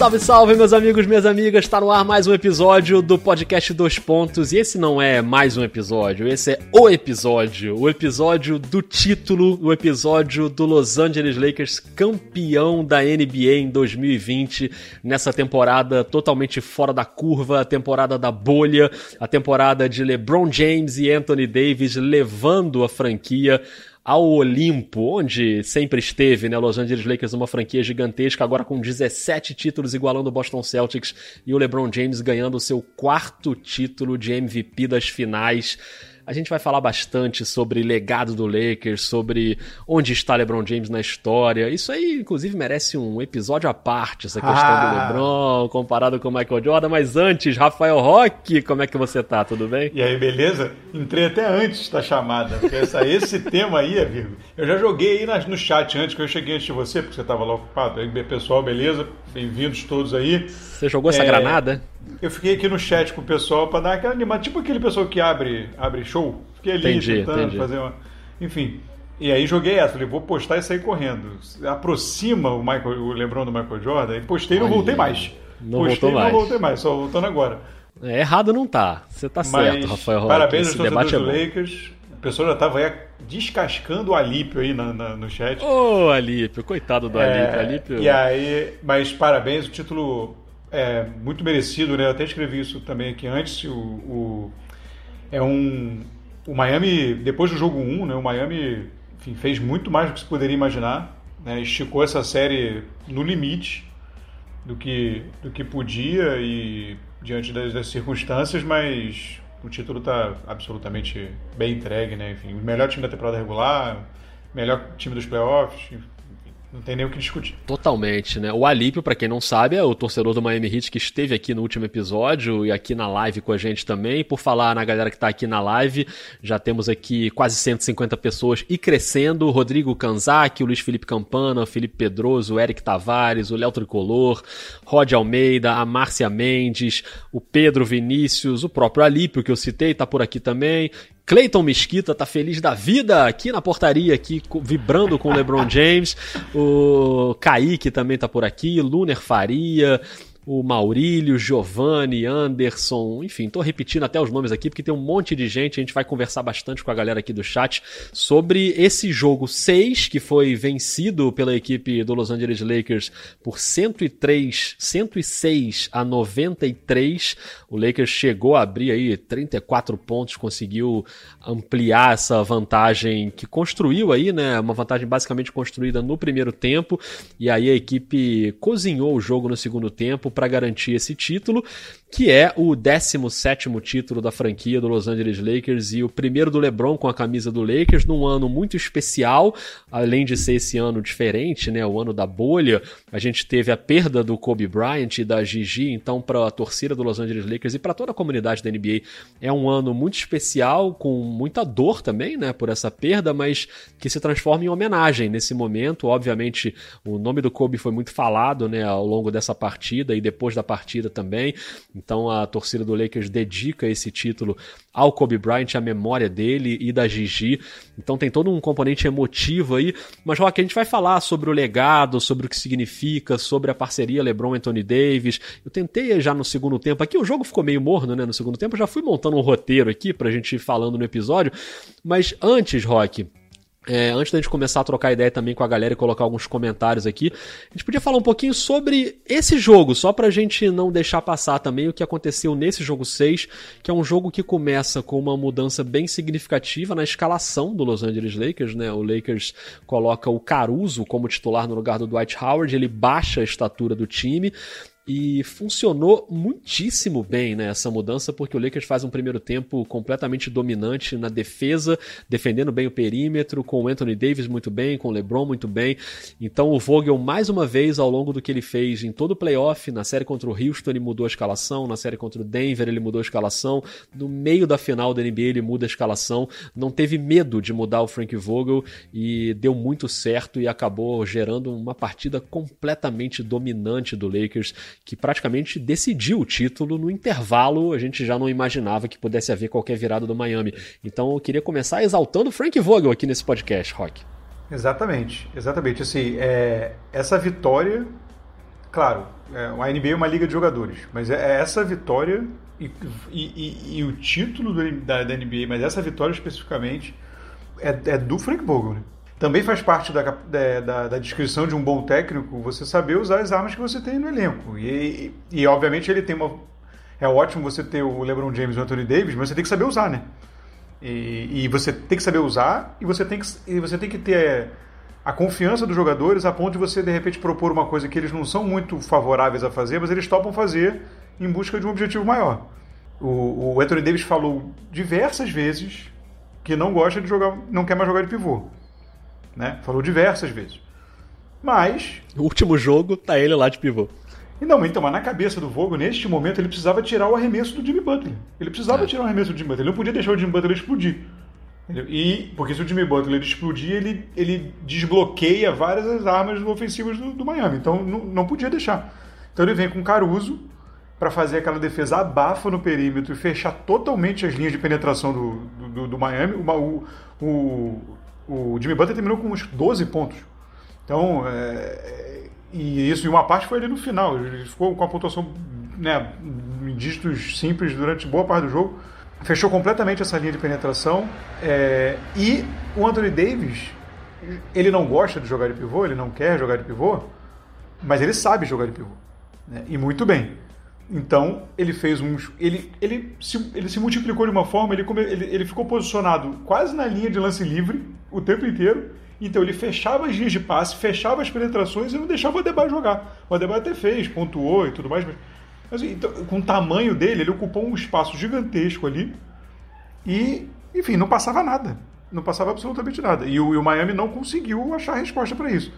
Salve, salve, meus amigos, minhas amigas. Está no ar mais um episódio do podcast Dois Pontos. E esse não é mais um episódio, esse é o episódio. O episódio do título, o episódio do Los Angeles Lakers campeão da NBA em 2020, nessa temporada totalmente fora da curva, a temporada da bolha, a temporada de LeBron James e Anthony Davis levando a franquia ao Olimpo, onde sempre esteve, né? Los Angeles Lakers, uma franquia gigantesca, agora com 17 títulos igualando o Boston Celtics e o LeBron James ganhando o seu quarto título de MVP das finais. A gente vai falar bastante sobre legado do Lakers, sobre onde está LeBron James na história. Isso aí, inclusive, merece um episódio à parte, essa questão ah. do LeBron comparado com o Michael Jordan. Mas antes, Rafael Roque, como é que você tá? Tudo bem? E aí, beleza? Entrei até antes da chamada, porque essa, esse tema aí, amigo, eu já joguei aí no chat antes, que eu cheguei antes de você, porque você estava lá ocupado. Aí, pessoal, beleza? Bem-vindos todos aí. Você jogou essa é... granada? Eu fiquei aqui no chat com o pessoal para dar aquela animada, tipo aquele pessoal que abre, abre show. Fiquei ali entendi, tentando entendi. fazer uma. Enfim. E aí joguei essa, falei, vou postar e sair correndo. Aproxima o Michael, o Lebron do Michael Jordan, e postei e não voltei mais. Não postei voltou mais. não voltei mais, só voltando agora. É, errado não tá. Você tá Mas, certo, Rafael Parabéns aos torcedores é do Lakers. O pessoal já tava aí descascando o Alípio aí na, na, no chat. Ô, oh, Alípio, coitado do é, Alípio. Alípio. E aí, mas parabéns, o título é muito merecido, né? Eu até escrevi isso também aqui antes. O, o é um. O Miami, depois do jogo 1, né? O Miami enfim, fez muito mais do que se poderia imaginar. Né? Esticou essa série no limite do que, do que podia e diante das, das circunstâncias, mas o título está absolutamente bem entregue, né? Enfim, o melhor time da temporada regular, melhor time dos playoffs, não tem nem o que discutir. Totalmente, né? O Alípio, para quem não sabe, é o torcedor do Miami Heat que esteve aqui no último episódio e aqui na live com a gente também. Por falar na galera que tá aqui na live, já temos aqui quase 150 pessoas e crescendo. Rodrigo Kanzaki, o Luiz Felipe Campana, o Felipe Pedroso, o Eric Tavares, o Léo Tricolor, Rod Almeida, a Márcia Mendes, o Pedro Vinícius, o próprio Alípio que eu citei, tá por aqui também. Cleiton Mesquita tá feliz da vida aqui na portaria, aqui vibrando com o LeBron James. O Kaique também tá por aqui, Luner Faria, o Maurílio, Giovanni, Anderson, enfim, tô repetindo até os nomes aqui porque tem um monte de gente, a gente vai conversar bastante com a galera aqui do chat sobre esse jogo 6 que foi vencido pela equipe do Los Angeles Lakers por 103, 106 a 93. O Lakers chegou a abrir aí 34 pontos, conseguiu ampliar essa vantagem que construiu aí, né, uma vantagem basicamente construída no primeiro tempo, e aí a equipe cozinhou o jogo no segundo tempo para garantir esse título, que é o 17 título da franquia do Los Angeles Lakers e o primeiro do LeBron com a camisa do Lakers num ano muito especial, além de ser esse ano diferente, né, o ano da bolha. A gente teve a perda do Kobe Bryant e da Gigi, então para a torcida do Los Angeles Lakers e para toda a comunidade da NBA é um ano muito especial com muita dor também, né, por essa perda, mas que se transforma em homenagem nesse momento. Obviamente, o nome do Kobe foi muito falado, né, ao longo dessa partida e depois da partida também. Então a torcida do Lakers dedica esse título ao Kobe Bryant, à memória dele e da Gigi. Então tem todo um componente emotivo aí. Mas, Rock, a gente vai falar sobre o legado, sobre o que significa, sobre a parceria LeBron e Anthony Davis. Eu tentei já no segundo tempo. Aqui o jogo ficou meio morno, né? No segundo tempo. Eu já fui montando um roteiro aqui pra gente ir falando no episódio. Mas antes, Rock, é, antes da gente começar a trocar ideia também com a galera e colocar alguns comentários aqui, a gente podia falar um pouquinho sobre esse jogo, só pra gente não deixar passar também o que aconteceu nesse jogo 6, que é um jogo que começa com uma mudança bem significativa na escalação do Los Angeles Lakers, né? O Lakers coloca o Caruso como titular no lugar do Dwight Howard, ele baixa a estatura do time, e funcionou muitíssimo bem né, essa mudança, porque o Lakers faz um primeiro tempo completamente dominante na defesa, defendendo bem o perímetro, com o Anthony Davis muito bem, com o LeBron muito bem. Então o Vogel, mais uma vez, ao longo do que ele fez em todo o playoff, na série contra o Houston ele mudou a escalação, na série contra o Denver ele mudou a escalação, no meio da final da NBA ele muda a escalação, não teve medo de mudar o Frank Vogel e deu muito certo e acabou gerando uma partida completamente dominante do Lakers que praticamente decidiu o título no intervalo. A gente já não imaginava que pudesse haver qualquer virada do Miami. Então eu queria começar exaltando Frank Vogel aqui nesse podcast, Rock. Exatamente, exatamente. Assim, é, essa vitória claro, é, a NBA é uma liga de jogadores, mas é, é essa vitória e, e, e o título do, da, da, NBA, mas essa vitória especificamente é, é do Frank Vogel. Né? Também faz parte da, da, da, descrição de um bom técnico você saber usar as armas que você tem no elenco. E, e, obviamente ele tem uma. É ótimo você ter o LeBron James e o Anthony Davis, mas você tem que saber usar, né? E, e você tem que saber usar e você tem que, e você tem que ter a confiança dos jogadores a ponto de você, de repente, propor uma coisa que eles não são muito favoráveis a fazer, mas eles topam fazer em busca de um objetivo maior. O, o Anthony Davis falou diversas vezes que não gosta de jogar, não quer mais jogar de pivô. Né? Falou diversas vezes. Mas. O último jogo tá ele lá de pivô. Não, então, mas na cabeça do Vogel, neste momento, ele precisava tirar o arremesso do Jimmy Butler. Ele precisava é. tirar o arremesso do Jimmy Butler. Ele não podia deixar o Jimmy Butler explodir. E, porque se o Jimmy Butler explodir, ele, ele desbloqueia várias das armas ofensivas do, do Miami. Então não, não podia deixar. Então ele vem com Caruso para fazer aquela defesa abafa no perímetro e fechar totalmente as linhas de penetração do, do, do Miami. O, o, o, Jimmy Butler terminou com uns 12 pontos. Então, é, e isso em uma parte foi ali no final. Ele ficou com a pontuação né, em dígitos simples durante boa parte do jogo fechou completamente essa linha de penetração. É, e o Anthony Davis, ele não gosta de jogar de pivô, ele não quer jogar de pivô, mas ele sabe jogar de pivô. Né? E muito bem. Então, ele fez uns. Ele, ele, se, ele se multiplicou de uma forma, ele, come, ele, ele ficou posicionado quase na linha de lance livre o tempo inteiro. Então, ele fechava as linhas de passe, fechava as penetrações e não deixava o Adebayo jogar. O Adebayo até fez, pontuou e tudo mais, mas mas, então, com o tamanho dele, ele ocupou um espaço gigantesco ali e, enfim, não passava nada. Não passava absolutamente nada. E o, e o Miami não conseguiu achar resposta para isso.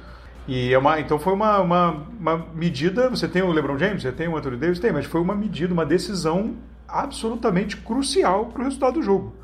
E é uma, então foi uma, uma, uma, medida. Você tem o LeBron James, você tem o Anthony Davis, tem, mas foi uma medida, uma decisão absolutamente crucial para o resultado do jogo.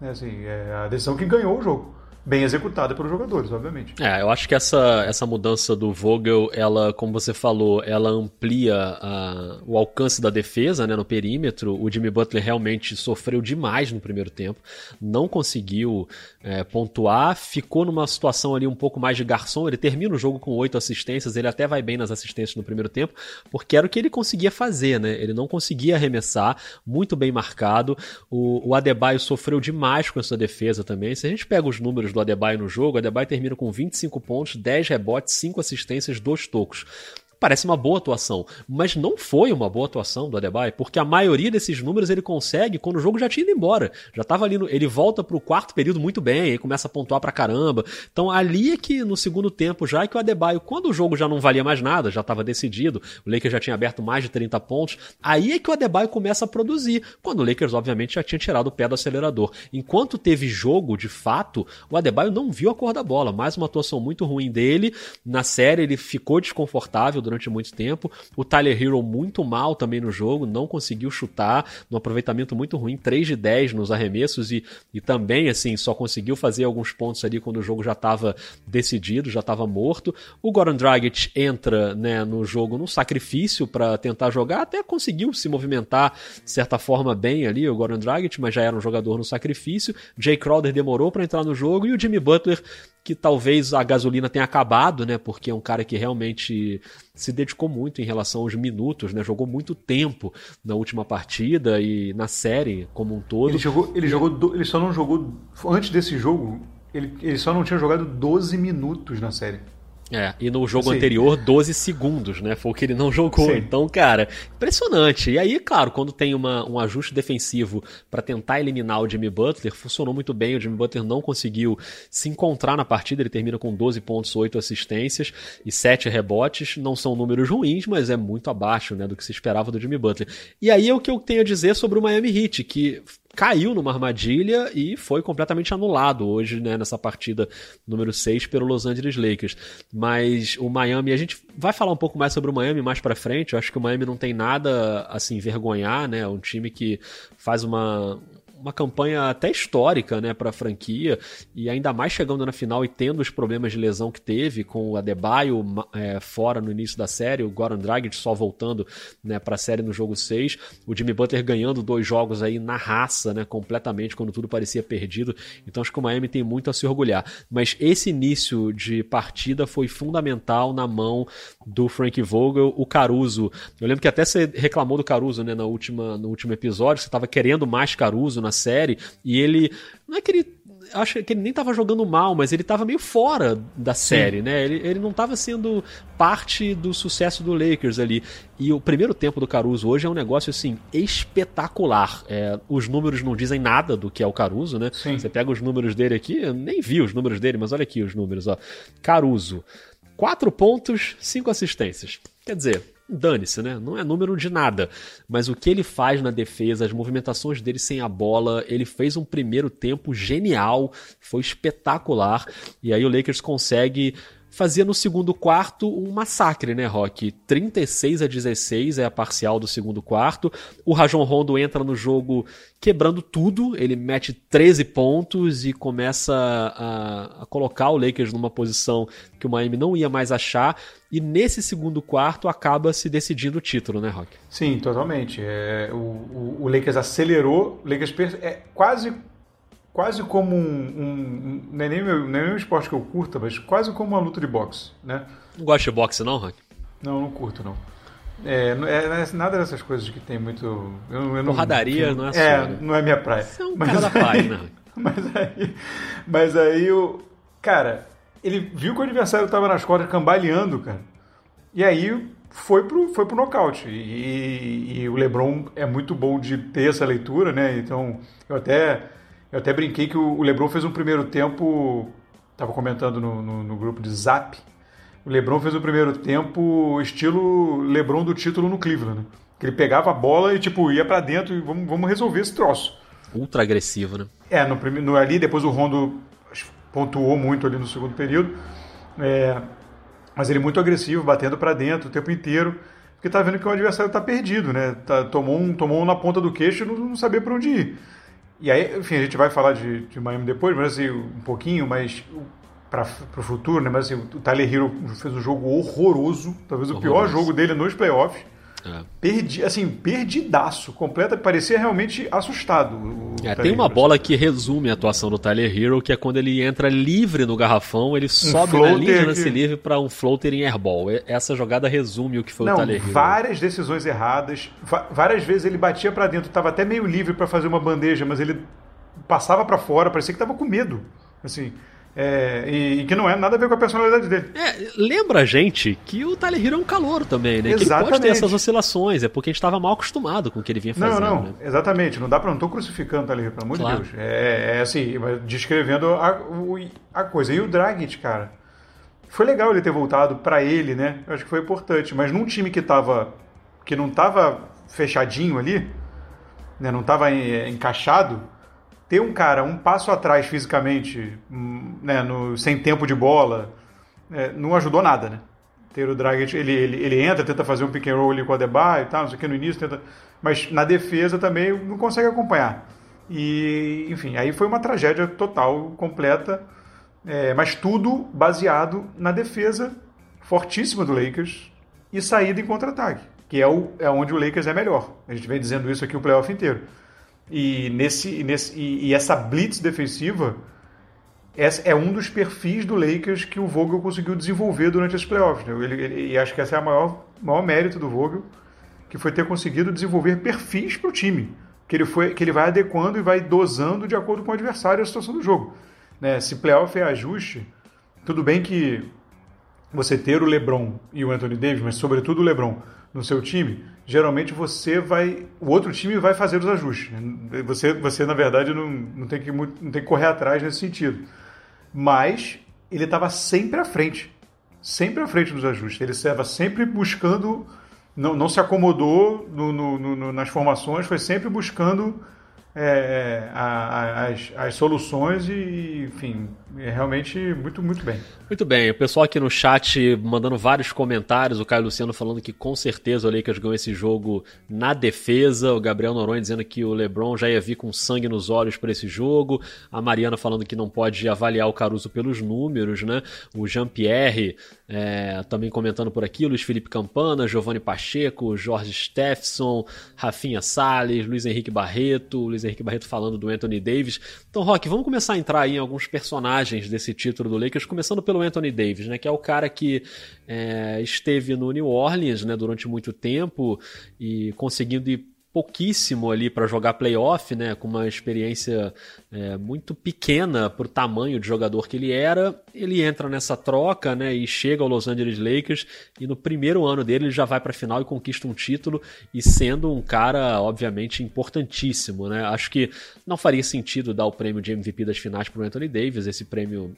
É, assim, é a decisão que ganhou o jogo bem executada pelos jogadores, obviamente. É, eu acho que essa, essa mudança do Vogel, ela, como você falou, ela amplia a, o alcance da defesa né, no perímetro. O Jimmy Butler realmente sofreu demais no primeiro tempo, não conseguiu é, pontuar, ficou numa situação ali um pouco mais de garçom. Ele termina o jogo com oito assistências, ele até vai bem nas assistências no primeiro tempo, porque era o que ele conseguia fazer, né? Ele não conseguia arremessar, muito bem marcado. O, o Adebayo sofreu demais com essa defesa também. Se a gente pega os números do Adebayo no jogo, o Adebayo termina com 25 pontos, 10 rebotes, 5 assistências, 2 tocos parece uma boa atuação, mas não foi uma boa atuação do Adebayo, porque a maioria desses números ele consegue quando o jogo já tinha ido embora. Já tava ali, no, ele volta pro quarto período muito bem, aí começa a pontuar pra caramba. Então ali é que no segundo tempo já é que o Adebayo, quando o jogo já não valia mais nada, já estava decidido, o Lakers já tinha aberto mais de 30 pontos, aí é que o Adebayo começa a produzir, quando o Lakers obviamente já tinha tirado o pé do acelerador. Enquanto teve jogo, de fato, o Adebayo não viu a cor da bola, mais uma atuação muito ruim dele. Na série ele ficou desconfortável durante muito tempo. O Tyler Hero muito mal também no jogo, não conseguiu chutar, no aproveitamento muito ruim, 3 de 10 nos arremessos e, e também assim só conseguiu fazer alguns pontos ali quando o jogo já estava decidido, já estava morto. O Goran Dragic entra né, no jogo num sacrifício para tentar jogar, até conseguiu se movimentar de certa forma bem ali, o Goran Dragic, mas já era um jogador no sacrifício. Jay Crowder demorou para entrar no jogo e o Jimmy Butler que talvez a gasolina tenha acabado, né? Porque é um cara que realmente se dedicou muito em relação aos minutos, né? Jogou muito tempo na última partida e na série como um todo. Ele jogou, ele jogou, ele só não jogou antes desse jogo, ele, ele só não tinha jogado 12 minutos na série. É, e no jogo Sim. anterior, 12 segundos, né? Foi o que ele não jogou. Sim. Então, cara, impressionante. E aí, claro, quando tem uma, um ajuste defensivo para tentar eliminar o Jimmy Butler, funcionou muito bem. O Jimmy Butler não conseguiu se encontrar na partida. Ele termina com 12 pontos, 8 assistências e 7 rebotes. Não são números ruins, mas é muito abaixo né, do que se esperava do Jimmy Butler. E aí é o que eu tenho a dizer sobre o Miami Heat, que caiu numa armadilha e foi completamente anulado hoje, né, nessa partida número 6 pelo Los Angeles Lakers. Mas o Miami, a gente vai falar um pouco mais sobre o Miami mais para frente. Eu acho que o Miami não tem nada assim vergonhar, né? É um time que faz uma uma campanha até histórica né, para a franquia, e ainda mais chegando na final e tendo os problemas de lesão que teve, com o Adebayo é, fora no início da série, o Goran Dragic só voltando né, para a série no jogo 6, o Jimmy Butler ganhando dois jogos aí na raça, né, completamente, quando tudo parecia perdido. Então acho que o Miami tem muito a se orgulhar. Mas esse início de partida foi fundamental na mão do Frank Vogel, o Caruso. Eu lembro que até você reclamou do Caruso né, na última, no último episódio, você estava querendo mais Caruso na série, e ele. Não é que ele acho que ele nem estava jogando mal, mas ele estava meio fora da série, Sim. né? Ele, ele não estava sendo parte do sucesso do Lakers ali. E o primeiro tempo do Caruso hoje é um negócio assim espetacular. É, os números não dizem nada do que é o Caruso, né? Sim. Você pega os números dele aqui, eu nem vi os números dele, mas olha aqui os números, ó. Caruso, 4 pontos, 5 assistências. Quer dizer, dane-se, né? Não é número de nada. Mas o que ele faz na defesa, as movimentações dele sem a bola, ele fez um primeiro tempo genial, foi espetacular. E aí o Lakers consegue fazia no segundo quarto um massacre, né, Rock? 36 a 16 é a parcial do segundo quarto. O Rajon Rondo entra no jogo quebrando tudo, ele mete 13 pontos e começa a, a, colocar o Lakers numa posição que o Miami não ia mais achar. E nesse segundo quarto acaba se decidindo o título, né, Rock? Sim, totalmente. É, o, o, o Lakers acelerou, o Lakers é quase quase como um, um, não, é nem meu, é nem um esporte que eu curta, mas quase como uma luta de boxe, né? Não gosta de boxe não, Rock? Não, não curto não. É, é, é, nada dessas coisas que tem muito. Eu, eu Porradaria não, não é sua, É, né? não é minha praia. Você é um mas cara da página. Mas aí, mas aí o. Cara, ele viu que o adversário estava nas cordas cambaleando, cara. E aí foi pro, foi pro nocaute. E, e, o Lebron é muito bom de ter essa leitura, né? Então, eu até eu até brinquei que o LeBron fez um primeiro tempo, estava comentando no, no, no, grupo de Zap, o LeBron fez o um primeiro tempo estilo LeBron do título no Cleveland, né? Que ele pegava a bola e tipo ia para dentro e vamos, vamos resolver esse troço. Ultra agressivo, né? É, no, no ali depois o Rondo pontuou muito ali no segundo período, é, mas ele muito agressivo, batendo para dentro o tempo inteiro porque tá vendo que o adversário tá perdido, né? Tá, tomou, um, tomou um na ponta do queixo e não, não sabia para onde ir. E aí, enfim, a gente vai falar de, de Miami depois, mas assim, um pouquinho, mas para o futuro, né? Mas assim, o Tyler Hero fez um jogo horroroso, talvez horroroso. o pior jogo dele nos playoffs. É. Perdi, assim, perdidaço, completa, parecia realmente assustado. É, tem uma bola que resume a atuação do Tyler Hero, que é quando ele entra livre no garrafão, ele um sobe na linha de lance livre para um floater em airball. Essa jogada resume o que foi Não, o Tyler Hero. várias decisões erradas, várias vezes ele batia para dentro, estava até meio livre para fazer uma bandeja, mas ele passava para fora, parecia que estava com medo. Assim, é, e, e, que não é nada a ver com a personalidade dele. É, lembra a gente que o Tyler Hero é um calor também, né? Exatamente. Que ele pode ter essas oscilações, é porque a gente estava mal acostumado com o que ele vinha fazendo. Não, não, né? exatamente. Não dá para não tô crucificando o Tyler Hero, pelo amor claro. de Deus. É, é assim, descrevendo a, a coisa. E o Dragic, cara, foi legal ele ter voltado para ele, né? Eu acho que foi importante, mas num time que tava que não tava fechadinho ali, né? Não tava encaixado, ter um cara um passo atrás fisicamente, hum, né, no, sem tempo de bola, é, não ajudou nada, né? Ter o Dragic, ele, ele, ele entra, tenta fazer um pick and roll ali com o Adebayo e tal, não sei o que, no início, tenta, mas na defesa também não consegue acompanhar. E, enfim, aí foi uma tragédia total, completa, é, mas tudo baseado na defesa fortíssima do Lakers e saída em contra-ataque, que é, o, é onde o Lakers é melhor. A gente vem dizendo isso aqui o playoff inteiro. E, nesse, nesse, e, e essa blitz defensiva é um dos perfis do Lakers que o Vogel conseguiu desenvolver durante os playoffs. Né? Ele, ele, e acho que esse é o maior, maior mérito do Vogel, que foi ter conseguido desenvolver perfis para o time. Que ele, foi, que ele vai adequando e vai dosando de acordo com o adversário e a situação do jogo. Né? Se playoff é ajuste, tudo bem que você ter o LeBron e o Anthony Davis, mas sobretudo o LeBron no seu time, geralmente você vai. O outro time vai fazer os ajustes. Né? Você, você na verdade, não, não, tem que, não tem que correr atrás nesse sentido. Mas ele estava sempre à frente. Sempre à frente dos ajustes. Ele estava sempre buscando. Não, não se acomodou no, no, no, nas formações, foi sempre buscando é, a, a, as, as soluções e, enfim, é realmente muito, muito bem. Muito bem, o pessoal aqui no chat mandando vários comentários, o Caio Luciano falando que com certeza o Lakers ganhou esse jogo na defesa, o Gabriel Noronha dizendo que o LeBron já ia vir com sangue nos olhos para esse jogo, a Mariana falando que não pode avaliar o Caruso pelos números, né? O Jean-Pierre é, também comentando por aqui, Luiz Felipe Campana, Giovanni Pacheco, Jorge Steffson, Rafinha Salles, Luiz Henrique Barreto, Luiz Henrique Barreto falando do Anthony Davis. Então, Rock, vamos começar a entrar em alguns personagens desse título do Lakers, começando pelo Anthony Davis, né, que é o cara que é, esteve no New Orleans né, durante muito tempo e conseguindo ir pouquíssimo ali para jogar playoff, né, com uma experiência é, muito pequena para o tamanho de jogador que ele era. Ele entra nessa troca né, e chega ao Los Angeles Lakers e no primeiro ano dele ele já vai para a final e conquista um título e sendo um cara obviamente importantíssimo. Né? Acho que não faria sentido dar o prêmio de MVP das finais para Anthony Davis. Esse prêmio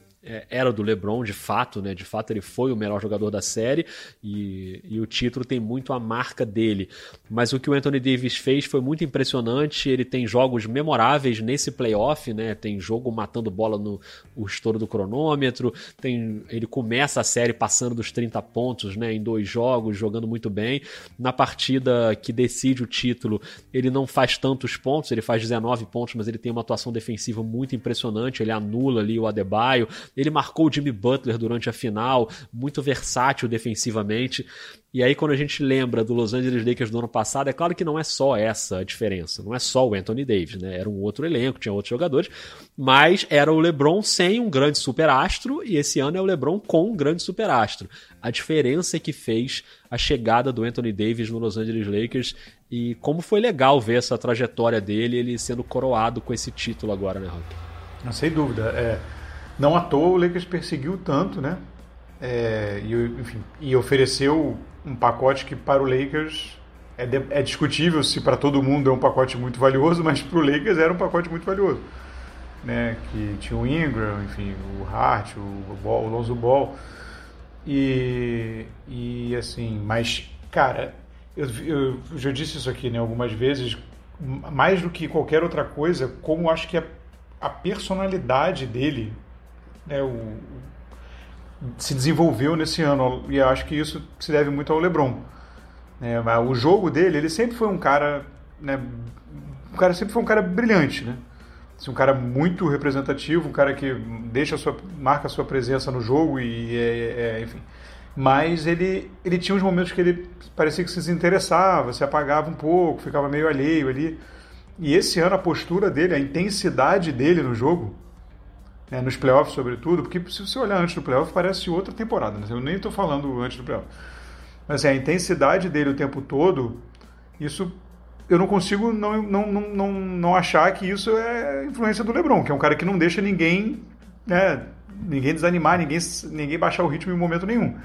era do LeBron, de fato, né? De fato, ele foi o melhor jogador da série e, e, o título tem muito a marca dele. Mas o que o Anthony Davis fez foi muito impressionante. Ele tem jogos memoráveis nesse playoff, né? Tem jogo matando bola no o estouro do cronômetro. Tem, ele começa a série passando dos 30 pontos, né? Em dois jogos, jogando muito bem. Na partida que decide o título, ele não faz tantos pontos, ele faz 19 pontos, mas ele tem uma atuação defensiva muito impressionante. Ele anula ali o Adebayo ele marcou o Jimmy Butler durante a final, muito versátil defensivamente. E aí, quando a gente lembra do Los Angeles Lakers do ano passado, é claro que não é só essa a diferença. Não é só o Anthony Davis, né? Era um outro elenco, tinha outros jogadores. Mas era o LeBron sem um grande superastro, e esse ano é o LeBron com um grande superastro. A diferença é que fez a chegada do Anthony Davis no Los Angeles Lakers e como foi legal ver essa trajetória dele, ele sendo coroado com esse título agora, né, Rock? Sem dúvida. É, não à toa o Lakers perseguiu tanto, né? É, e, enfim, e ofereceu um pacote que para o Lakers é, de, é discutível se para todo mundo é um pacote muito valioso, mas para o Lakers era um pacote muito valioso. Né? Que tinha o Ingram, enfim, o Hart, o, Ball, o Lonzo Ball. E, e assim, mas, cara, eu, eu, já disse isso aqui né, algumas vezes, mais do que qualquer outra coisa, como acho que a, a personalidade dele né, o, se desenvolveu nesse ano e acho que isso se deve muito ao LeBron. É, o jogo dele, ele sempre foi um cara, né, um cara sempre foi um cara brilhante, né? Assim, um cara muito representativo, um cara que deixa sua, marca a sua presença no jogo e é, é, enfim. Mas ele, ele tinha uns momentos que ele parecia que se desinteressava, se apagava um pouco, ficava meio alheio ali. E esse ano a postura dele, a intensidade dele no jogo, é, nos playoffs, sobretudo, porque se você olhar antes do playoff, parece outra temporada. Né? Eu nem estou falando antes do playoff. Mas assim, a intensidade dele o tempo todo, isso eu não consigo não, não, não, não, não achar que isso é influência do LeBron, que é um cara que não deixa ninguém, né, ninguém desanimar, ninguém, ninguém baixar o ritmo em momento nenhum.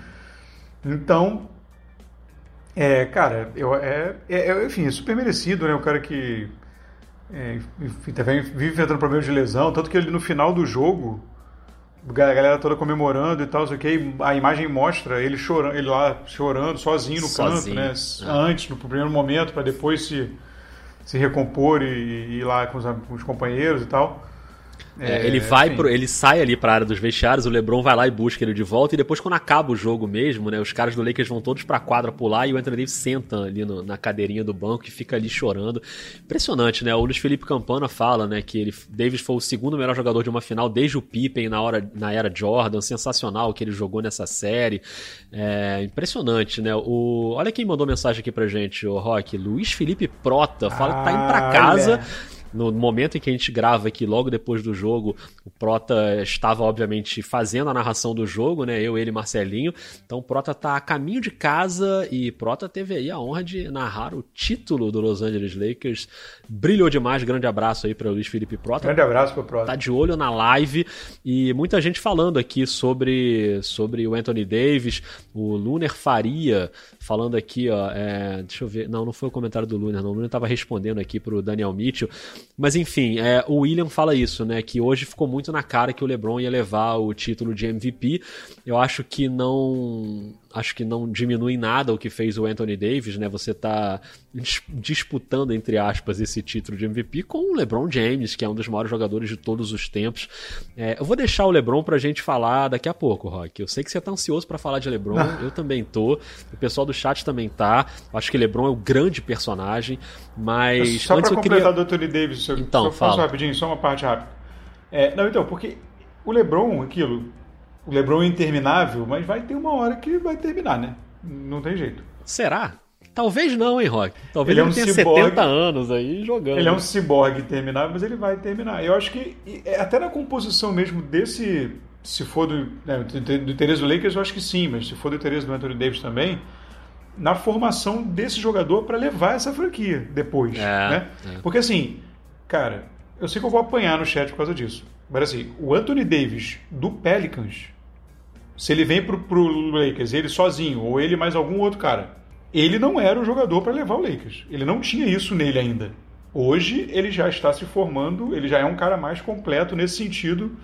Então, é, cara, eu, é, é, é enfim, é super merecido, né? O cara que é, também vive enfrentando problemas de lesão, tanto que ele no final do jogo, a galera toda comemorando e tal, sei que, a imagem mostra ele chorando, ele lá chorando sozinho no sozinho, canto, né? É. Antes, no primeiro momento, para depois se, se recompor e, e ir lá com os, com os companheiros e tal. É, ele vai pro, ele sai ali para a área dos vestiários, o LeBron vai lá e busca ele de volta e depois quando acaba o jogo mesmo, né, os caras do Lakers vão todos para a quadra pular e o Anthony Davis senta ali no, na cadeirinha do banco e fica ali chorando. Impressionante, né? O Luiz Felipe Campana fala, né, que ele Davis foi o segundo melhor jogador de uma final desde o Pippen na hora na era Jordan, sensacional que ele jogou nessa série. É, impressionante, né? O olha quem mandou mensagem aqui pra gente, o Rock, Luiz Felipe Prota, fala ah, que tá indo para casa. No momento em que a gente grava aqui, logo depois do jogo, o Prota estava, obviamente, fazendo a narração do jogo, né? Eu, ele e Marcelinho. Então o Prota tá a caminho de casa e Prota teve aí a honra de narrar o título do Los Angeles Lakers. Brilhou demais. Grande abraço aí para o Luiz Felipe Prota. Grande abraço pro Prota. Tá de olho na live e muita gente falando aqui sobre, sobre o Anthony Davis, o Luner Faria falando aqui, ó. É, deixa eu ver. Não, não foi o comentário do Luner, não. O Luner tava respondendo aqui pro Daniel Mitchell. Mas enfim, é, o William fala isso, né? Que hoje ficou muito na cara que o LeBron ia levar o título de MVP. Eu acho que não acho que não diminui nada o que fez o Anthony Davis, né? Você tá disputando, entre aspas, esse título de MVP com o LeBron James, que é um dos maiores jogadores de todos os tempos. É, eu vou deixar o LeBron pra gente falar daqui a pouco, Rock. Eu sei que você tá ansioso para falar de LeBron, ah. eu também tô. O pessoal do chat também tá. Acho que LeBron é o grande personagem, mas. Só antes pra completar queria... do Anthony Davis, eu então, só faço rapidinho, só uma parte rápida. É, não, então, porque o LeBron, aquilo, o LeBron é interminável, mas vai ter uma hora que vai terminar, né? Não tem jeito. Será? Talvez não, hein, Rock? Talvez ele, é um tenha ciborgue, 70 anos aí jogando. Ele é um ciborgue terminável, mas ele vai terminar. Eu acho que, é, até na composição mesmo desse. Se for do, né, do interesse do Lakers, eu acho que sim, mas se for do interesse do Anthony Davis também, na formação desse jogador para levar essa franquia depois. É, né? É. Porque assim, cara, eu sei que eu vou apanhar no chat por causa disso. Mas assim, o Anthony Davis do Pelicans, se ele vem pro, pro Lakers, ele sozinho, ou ele mais algum outro cara, ele não era o jogador para levar o Lakers. Ele não tinha isso nele ainda. Hoje ele já está se formando, ele já é um cara mais completo nesse sentido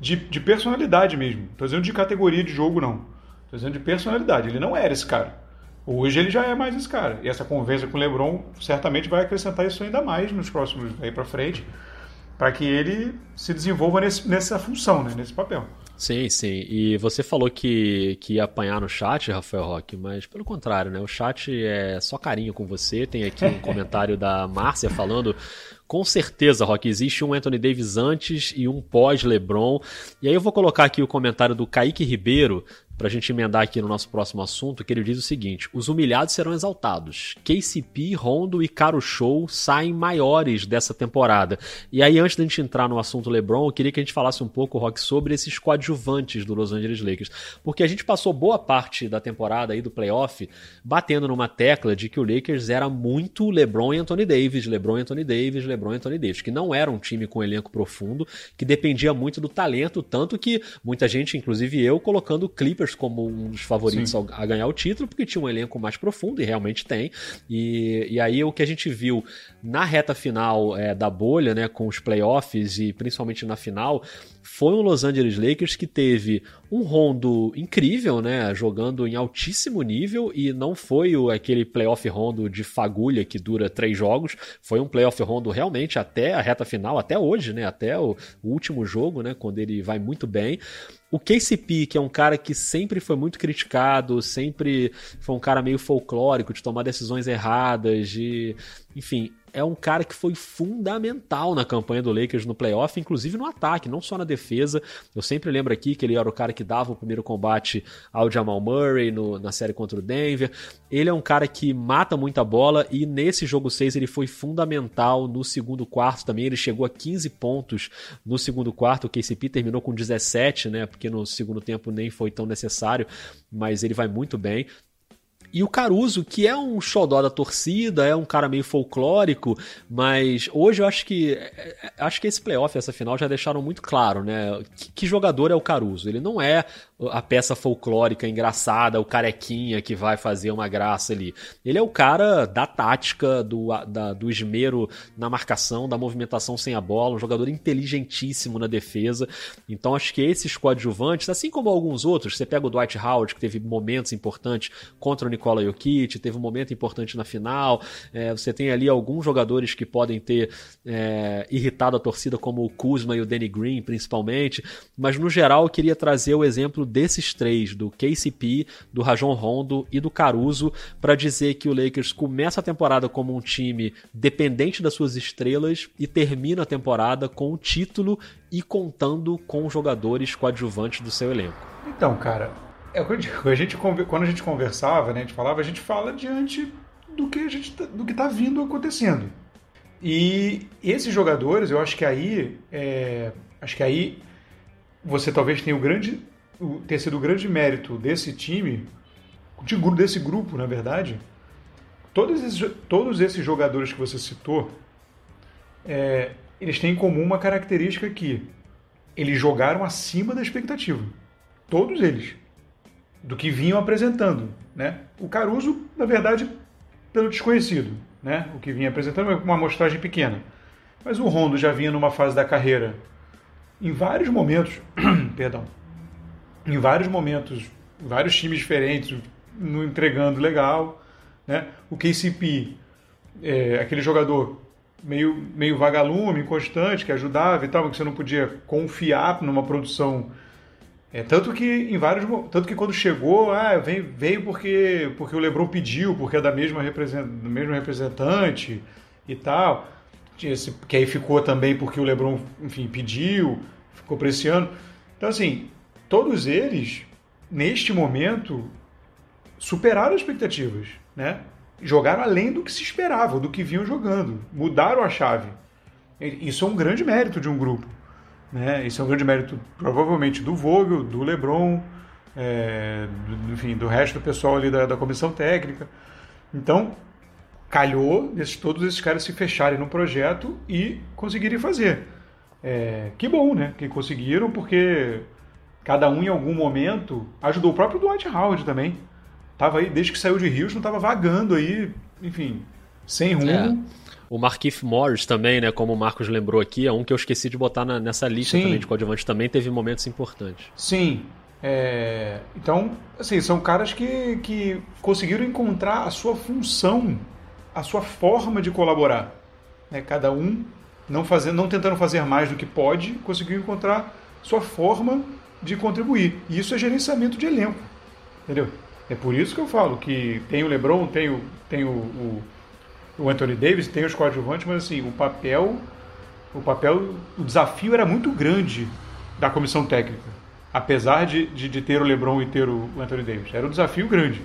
de, de personalidade mesmo. Estou dizendo de categoria de jogo, não. Estou dizendo de personalidade. Ele não era esse cara. Hoje ele já é mais esse cara. E essa conversa com o LeBron certamente vai acrescentar isso ainda mais nos próximos aí para frente para que ele se desenvolva nesse, nessa função, né, nesse papel. Sim, sim. E você falou que, que ia apanhar no chat, Rafael Roque, mas pelo contrário, né? O chat é só carinho com você. Tem aqui um comentário da Márcia falando. Com certeza, Rock, existe um Anthony Davis antes e um pós-LeBron. E aí eu vou colocar aqui o comentário do Kaique Ribeiro, para a gente emendar aqui no nosso próximo assunto, que ele diz o seguinte: os humilhados serão exaltados. KCP, Rondo e Caro Show saem maiores dessa temporada. E aí, antes da gente entrar no assunto LeBron, eu queria que a gente falasse um pouco, Rock, sobre esses coadjuvantes do Los Angeles Lakers. Porque a gente passou boa parte da temporada aí do playoff batendo numa tecla de que o Lakers era muito LeBron e Anthony Davis, LeBron e Anthony Davis, LeBron e Anthony Davis, que não era um time com um elenco profundo, que dependia muito do talento, tanto que muita gente, inclusive eu, colocando Clippers como um dos favoritos a ganhar o título, porque tinha um elenco mais profundo, e realmente tem. E, e aí o que a gente viu na reta final é, da bolha, né, com os playoffs e principalmente na final, foi um Los Angeles Lakers que teve um Rondo incrível, né, jogando em altíssimo nível e não foi o, aquele playoff Rondo de fagulha que dura três jogos, foi um playoff Rondo realmente até a reta final, até hoje, né, até o, o último jogo, né, quando ele vai muito bem. O KCP, que é um cara que sempre foi muito criticado, sempre foi um cara meio folclórico, de tomar decisões erradas, de. Enfim, é um cara que foi fundamental na campanha do Lakers no playoff, inclusive no ataque, não só na defesa. Eu sempre lembro aqui que ele era o cara que dava o primeiro combate ao Jamal Murray no, na série contra o Denver. Ele é um cara que mata muita bola e nesse jogo 6 ele foi fundamental no segundo quarto também. Ele chegou a 15 pontos no segundo quarto. O KCP terminou com 17, né? Porque no segundo tempo nem foi tão necessário, mas ele vai muito bem. E o Caruso, que é um xodó da torcida, é um cara meio folclórico, mas hoje eu acho que é, é, acho que esse playoff, essa final já deixaram muito claro, né? Que, que jogador é o Caruso? Ele não é a peça folclórica engraçada, o carequinha que vai fazer uma graça ali. Ele é o cara da tática, do, da, do esmero na marcação, da movimentação sem a bola, um jogador inteligentíssimo na defesa. Então acho que esses coadjuvantes, assim como alguns outros, você pega o Dwight Howard, que teve momentos importantes contra o Nikola Jokic, teve um momento importante na final, é, você tem ali alguns jogadores que podem ter é, irritado a torcida, como o Kuzma e o Danny Green, principalmente, mas no geral eu queria trazer o exemplo desses três, do KCP, do Rajon Rondo e do Caruso, para dizer que o Lakers começa a temporada como um time dependente das suas estrelas e termina a temporada com o título e contando com jogadores coadjuvantes do seu elenco. Então, cara, é a gente, quando a gente conversava, né, a gente falava, a gente fala diante do que a gente tá, do que está vindo acontecendo. E esses jogadores, eu acho que aí, é, acho que aí você talvez tenha o grande ter sido o grande mérito desse time, de, desse grupo, na verdade, todos esses, todos esses jogadores que você citou, é, eles têm em comum uma característica que eles jogaram acima da expectativa. Todos eles. Do que vinham apresentando. Né? O Caruso, na verdade, pelo desconhecido. Né? O que vinha apresentando é uma amostragem pequena. Mas o Rondo já vinha numa fase da carreira, em vários momentos, perdão, em vários momentos, vários times diferentes, não entregando legal. Né? O KCP, é, aquele jogador meio, meio vagalume, inconstante, que ajudava e tal, que você não podia confiar numa produção. É, tanto que em vários tanto que quando chegou, ah, veio, veio porque, porque o LeBron pediu, porque é da mesma represent, do mesmo representante e tal. Esse, que aí ficou também porque o LeBron, enfim, pediu, ficou para esse ano. Então, assim, todos eles, neste momento, superaram as expectativas, né? Jogaram além do que se esperava, do que vinham jogando, mudaram a chave. Isso é um grande mérito de um grupo, né? Isso é um grande mérito, provavelmente, do Vogel, do LeBron, é, do, enfim, do resto do pessoal ali da, da comissão técnica. Então, calhou desses, todos esses caras se fecharem no projeto e conseguirem fazer. É, que bom, né? Que conseguiram, porque cada um em algum momento ajudou o próprio Dwight Howard também. Tava aí, desde que saiu de Houston, tava vagando aí, enfim, sem rumo. É. O Marquise Morris também, né? Como o Marcos lembrou aqui, é um que eu esqueci de botar na, nessa lista Sim. também de coadjuvantes, também teve momentos importantes. Sim. É, então, assim, são caras que, que conseguiram encontrar a sua função, a sua forma de colaborar. Né? Cada um não, fazendo, não tentando fazer mais do que pode, conseguiu encontrar sua forma de contribuir. E isso é gerenciamento de elenco. Entendeu? É por isso que eu falo que tem o LeBron, tem o, tem o, o, o Anthony Davis, tem os coadjuvantes, mas assim, o papel, o papel, o desafio era muito grande da comissão técnica. Apesar de, de, de ter o LeBron e ter o Anthony Davis. Era um desafio grande.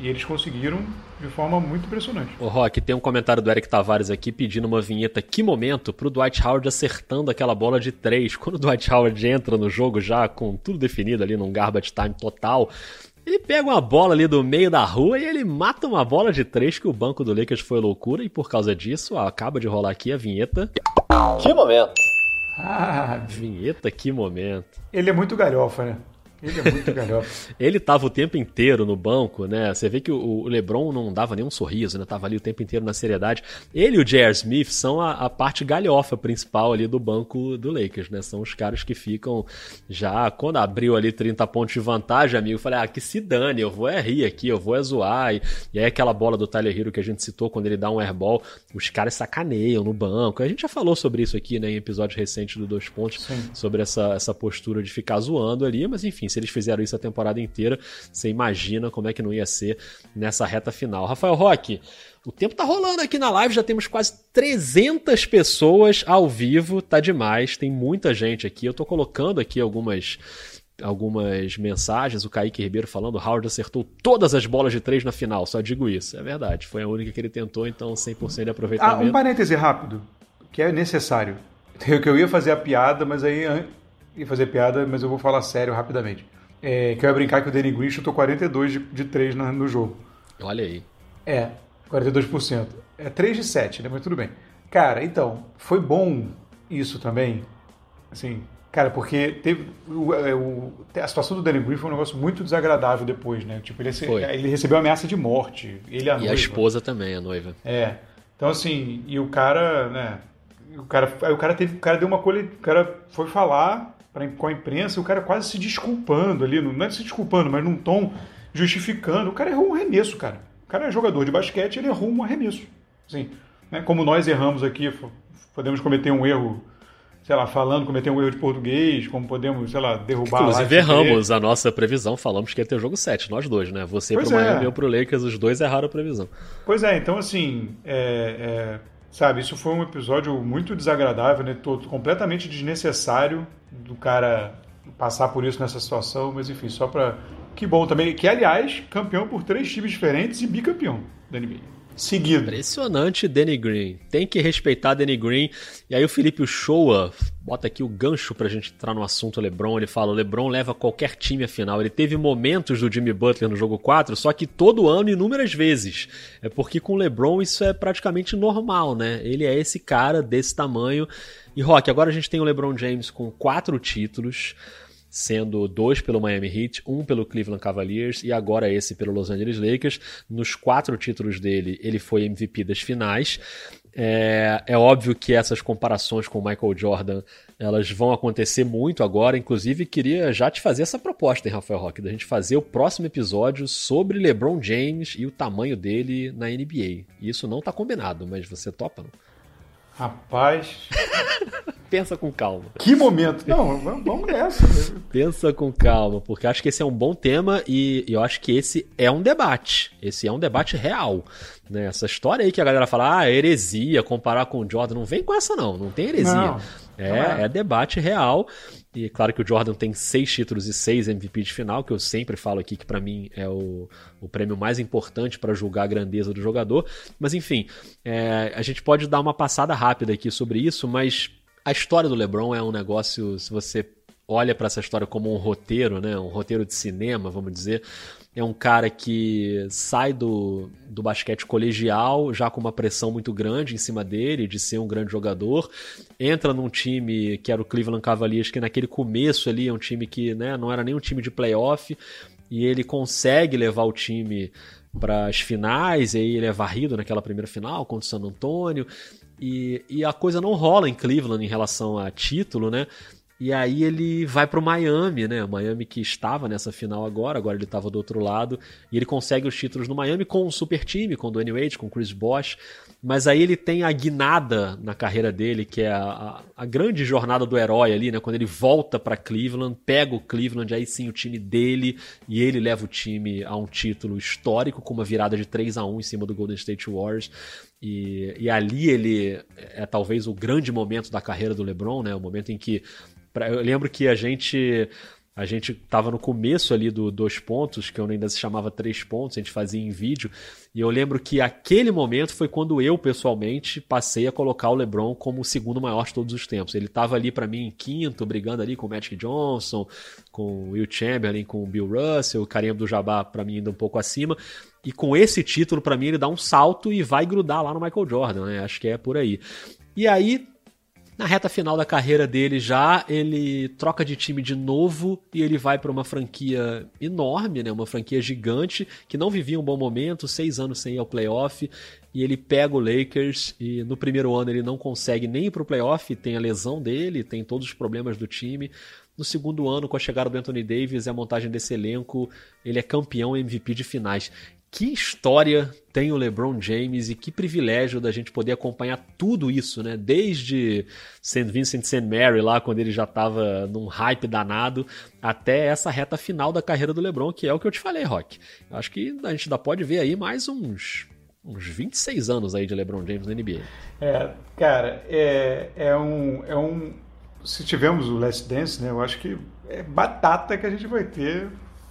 E eles conseguiram de forma muito impressionante. O Rock, tem um comentário do Eric Tavares aqui pedindo uma vinheta. Que momento pro Dwight Howard acertando aquela bola de três. Quando o Dwight Howard entra no jogo já com tudo definido ali num garbage time total, ele pega uma bola ali do meio da rua e ele mata uma bola de três que o banco do Lakers foi loucura e por causa disso acaba de rolar aqui a vinheta. Que momento! Ah, vinheta, que momento. Ele é muito galhofa, né? Ele é muito galhofa. ele tava o tempo inteiro no banco, né? Você vê que o LeBron não dava nenhum sorriso, né? Tava ali o tempo inteiro na seriedade. Ele e o J.R. Smith são a, a, parte galhofa principal ali do banco do Lakers, né? São os caras que ficam já... Quando abriu ali 30 pontos de vantagem, amigo, eu falei, ah, que se dane, eu vou é rir aqui, eu vou é zoar. E, e aí aquela bola do Tyler Hero que a gente citou, quando ele dá um airball, os caras sacaneiam no banco. A gente já falou sobre isso aqui, né? Em episódios recentes do Dois Pontos, Sim. sobre essa, essa postura de ficar zoando ali, mas enfim, se eles fizeram isso a temporada inteira, você imagina como é que não ia ser nessa reta final. Rafael Roque, o tempo tá rolando aqui na live, já temos quase 300 pessoas ao vivo, tá demais, tem muita gente aqui. Eu tô colocando aqui algumas algumas mensagens, o Kaique Ribeiro falando, Howard acertou todas as bolas de três na final, só digo isso. É verdade, foi a única que ele tentou, então 100% de aproveitamento. Ah, um parêntese rápido, que é necessário. Que eu ia fazer a piada, mas aí ia fazer piada, mas eu vou falar sério rapidamente. É, que eu ia brincar que o Danny Green chutou 42 de, de 3 no, no jogo. Olha aí. É, 42%. É 3 de 7, né? Mas tudo bem. Cara, então, foi bom isso também. Assim, cara, porque teve. O, é, o, a situação do Danny Green foi um negócio muito desagradável depois, né? Tipo, ele, ele recebeu ameaça de morte. Ele a e a esposa também, a noiva. É. Então, assim, e o cara, né? O cara, aí o cara teve. O cara deu uma colhe. O cara foi falar pra, com a imprensa, o cara quase se desculpando ali, não é se desculpando, mas num tom justificando. O cara errou um arremesso, cara. O cara é jogador de basquete, ele errou um arremesso. Assim, né? Como nós erramos aqui, podemos cometer um erro, sei lá, falando, cometer um erro de português, como podemos, sei lá, derrubar Inclusive erramos a nossa previsão, falamos que ia ter jogo 7, nós dois, né? Você pois pro é. Miami e eu pro Lakers, os dois erraram a previsão. Pois é, então assim, é, é, sabe, isso foi um episódio muito desagradável, né? Todo, completamente desnecessário do cara passar por isso nessa situação, mas enfim, só para que bom também, que aliás, campeão por três times diferentes e bicampeão da NBA. Seguido. Impressionante Danny Green. Tem que respeitar Danny Green. E aí o Felipe Showa bota aqui o gancho pra gente entrar no assunto LeBron. Ele fala: o LeBron leva qualquer time à final. Ele teve momentos do Jimmy Butler no jogo 4, só que todo ano, inúmeras vezes. É porque com o LeBron isso é praticamente normal, né? Ele é esse cara desse tamanho e Rock, agora a gente tem o LeBron James com quatro títulos. Sendo dois pelo Miami Heat, um pelo Cleveland Cavaliers e agora esse pelo Los Angeles Lakers. Nos quatro títulos dele, ele foi MVP das finais. É, é óbvio que essas comparações com o Michael Jordan elas vão acontecer muito agora. Inclusive, queria já te fazer essa proposta, hein, Rafael Roque, da gente fazer o próximo episódio sobre LeBron James e o tamanho dele na NBA. Isso não está combinado, mas você topa, não? Rapaz. Pensa com calma. Que momento. Não, vamos nessa. Pensa com calma, porque acho que esse é um bom tema e eu acho que esse é um debate. Esse é um debate real. Né? Essa história aí que a galera fala, ah, heresia, comparar com o Jordan, não vem com essa não, não tem heresia. Não, é, é. é debate real. E claro que o Jordan tem seis títulos e seis MVP de final, que eu sempre falo aqui que para mim é o, o prêmio mais importante para julgar a grandeza do jogador. Mas enfim, é, a gente pode dar uma passada rápida aqui sobre isso, mas a história do LeBron é um negócio, se você olha para essa história como um roteiro, né, um roteiro de cinema, vamos dizer, é um cara que sai do, do basquete colegial já com uma pressão muito grande em cima dele, de ser um grande jogador. Entra num time que era o Cleveland Cavaliers, que naquele começo ali é um time que né, não era nem um time de playoff, e ele consegue levar o time para as finais, e aí ele é varrido naquela primeira final contra o San Antonio. E, e a coisa não rola em Cleveland em relação a título, né? E aí ele vai pro Miami, né? O Miami que estava nessa final agora, agora ele estava do outro lado. E ele consegue os títulos no Miami com um super time, com o Dwayne Wade, com o Chris Bosh. Mas aí ele tem a guinada na carreira dele, que é a, a, a grande jornada do herói ali, né? Quando ele volta para Cleveland, pega o Cleveland, aí sim o time dele, e ele leva o time a um título histórico, com uma virada de 3 a 1 em cima do Golden State Warriors. E, e ali ele é talvez o grande momento da carreira do LeBron, né? O momento em que eu lembro que a gente a gente estava no começo ali do dois pontos, que ainda se chamava três pontos, a gente fazia em vídeo, e eu lembro que aquele momento foi quando eu, pessoalmente, passei a colocar o LeBron como o segundo maior de todos os tempos. Ele estava ali para mim em quinto, brigando ali com o Magic Johnson, com o Will Chamberlain, com o Bill Russell, o Kareem do Jabá para mim ainda um pouco acima, e com esse título para mim ele dá um salto e vai grudar lá no Michael Jordan, né? Acho que é por aí. E aí na reta final da carreira dele já, ele troca de time de novo e ele vai para uma franquia enorme, né? Uma franquia gigante que não vivia um bom momento, seis anos sem ir ao playoff. E ele pega o Lakers e no primeiro ano ele não consegue nem ir para o playoff, tem a lesão dele, tem todos os problemas do time. No segundo ano, com a chegada do Anthony Davis e a montagem desse elenco, ele é campeão MVP de finais. Que história tem o LeBron James e que privilégio da gente poder acompanhar tudo isso, né? Desde St. Vincent St. Mary, lá quando ele já estava num hype danado, até essa reta final da carreira do LeBron, que é o que eu te falei, Rock. Acho que a gente ainda pode ver aí mais uns, uns 26 anos aí de LeBron James na NBA. É, cara, é, é, um, é um. Se tivermos o Last Dance, né? Eu acho que é batata que a gente vai ter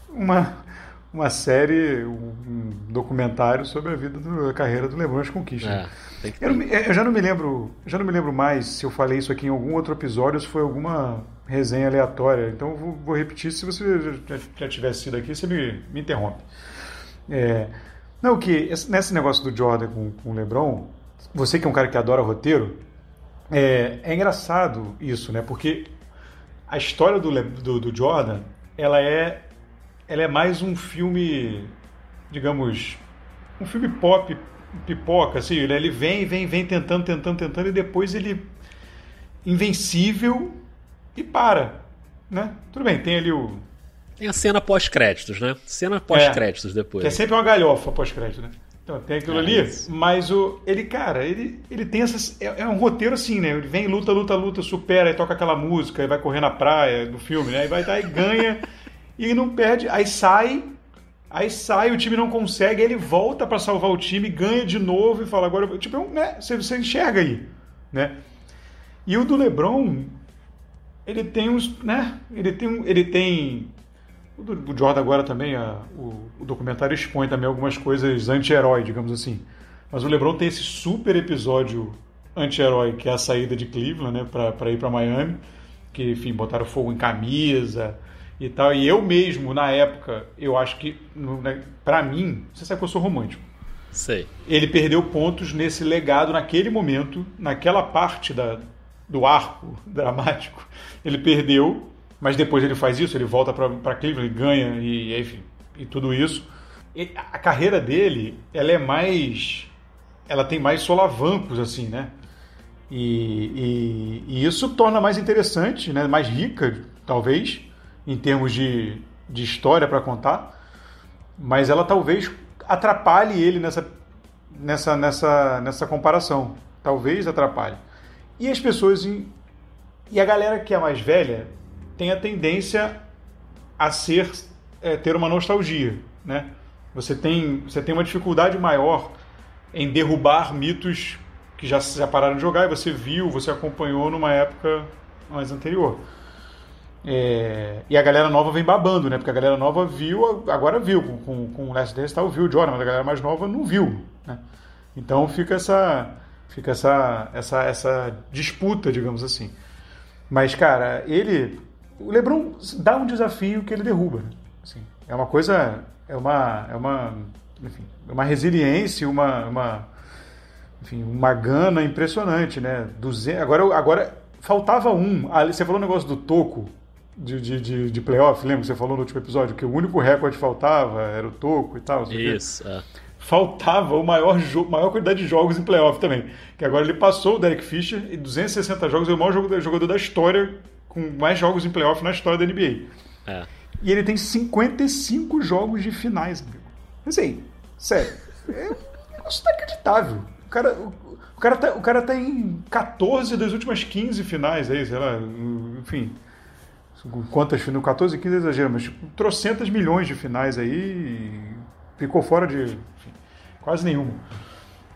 uma uma série, um documentário sobre a vida, do, a carreira do LeBron as conquistas. É, eu, eu, já não me lembro, já não me lembro mais se eu falei isso aqui em algum outro episódio ou se foi alguma resenha aleatória. Então vou, vou, repetir. Se você já, já, tivesse sido aqui, você me, me interrompe. É, não, que nesse negócio do Jordan com, com o LeBron, você que é um cara que adora roteiro, é, é engraçado isso, né? Porque a história do, do, do Jordan, ela é ela é mais um filme, digamos, um filme pop, pipoca, assim, né? ele vem, vem, vem tentando, tentando, tentando, e depois ele invencível e para, né? Tudo bem, tem ali o... Tem a cena pós-créditos, né? Cena pós-créditos é, depois. Que é sempre uma galhofa pós-crédito, né? Então, tem aquilo é ali, isso. mas o, ele, cara, ele, ele tem essas. É, é, um roteiro assim, né? Ele vem, luta, luta, luta, supera, e toca aquela música, e vai correr na praia do filme, né? E vai dar e ganha. e não perde, aí sai, aí sai, o time não consegue, ele volta para salvar o time, ganha de novo e fala agora, tipo, é né, você, você enxerga aí, né? E o do LeBron, ele tem uns, né? Ele tem, ele tem o Jordan agora também, a, o, o, documentário expõe também algumas coisas anti-herói, digamos assim. Mas o LeBron tem esse super episódio anti-herói, que é a saída de Cleveland, né, para ir para Miami, que, enfim, botaram fogo em camisa, e tal. E eu mesmo, na época, eu acho que, né, para mim, você sabe que eu sou romântico. Sei. Ele perdeu pontos nesse legado, naquele momento, naquela parte da, do arco dramático. Ele perdeu, mas depois ele faz isso, ele volta para Cleveland, ganha e, enfim, e tudo isso. E a carreira dele, ela é mais, ela tem mais solavancos assim, né? E, e, e isso torna mais interessante, né? Mais rica, talvez, em termos de, de história para contar. Mas ela talvez atrapalhe ele nessa, nessa, nessa, nessa comparação. Talvez atrapalhe. E as pessoas. E a galera que é mais velha tem a tendência a ser é, ter uma nostalgia, né? Você tem, você tem uma dificuldade maior em derrubar mitos que já, já pararam de jogar e você viu, você acompanhou numa época mais anterior. É, e a galera nova vem babando, né? Porque a galera nova viu, agora viu, com, com, com o Last Dance tal, viu o Jordan, mas a galera mais nova não viu, né? Então fica essa, fica essa, essa, essa disputa, digamos assim. Mas, cara, ele o LeBron dá um desafio que ele derruba. Né? Assim, é uma coisa, é uma, é uma, enfim, é uma resiliência, uma, uma, enfim, uma gana impressionante, né? 200, agora, agora faltava um. Você falou o negócio do toco de, de, de, de playoff, lembra que você falou no último episódio que o único recorde que faltava era o toco e tal. Isso. É. Faltava o maior, maior quantidade de jogos em playoff também. Que agora ele passou o Derek Fisher e 260 jogos é o maior jogador da história com mais jogos em playoff na história da NBA. É. E ele tem 55 jogos de finais, amigo. Assim, sério. É um negócio inacreditável. O cara, o, o, cara tá, o cara tá em 14 das últimas 15 finais aí, sei lá, enfim. Quantas finais? 14, 15 é exagero, mas tipo, trocentas milhões de finais aí ficou fora de enfim, quase nenhuma.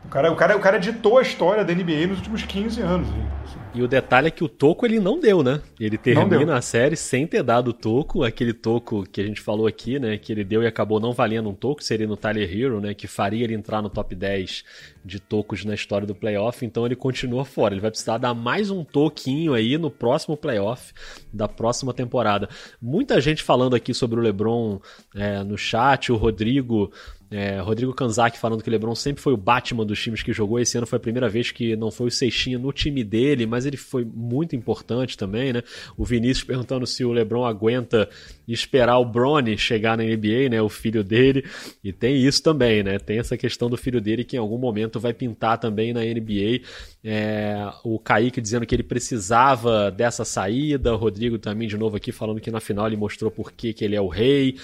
O cara, o, cara, o cara ditou a história da NBA nos últimos 15 anos. Assim. E o detalhe é que o toco ele não deu, né? Ele termina a série sem ter dado o toco, aquele toco que a gente falou aqui, né? Que ele deu e acabou não valendo um toco, seria no Tyler Hero, né? Que faria ele entrar no top 10 de tocos na história do playoff, então ele continua fora. Ele vai precisar dar mais um toquinho aí no próximo playoff da próxima temporada. Muita gente falando aqui sobre o LeBron é, no chat, o Rodrigo é, Rodrigo Kanzaki falando que o LeBron sempre foi o Batman dos times que jogou. Esse ano foi a primeira vez que não foi o Seixinha no time dele, mas ele foi muito importante também, né? O Vinícius perguntando se o LeBron aguenta esperar o Bronny chegar na NBA, né? O filho dele. E tem isso também, né? Tem essa questão do filho dele que em algum momento vai pintar também na NBA. É, o Kaique dizendo que ele precisava dessa saída. O Rodrigo também de novo aqui falando que na final ele mostrou por que ele é o rei.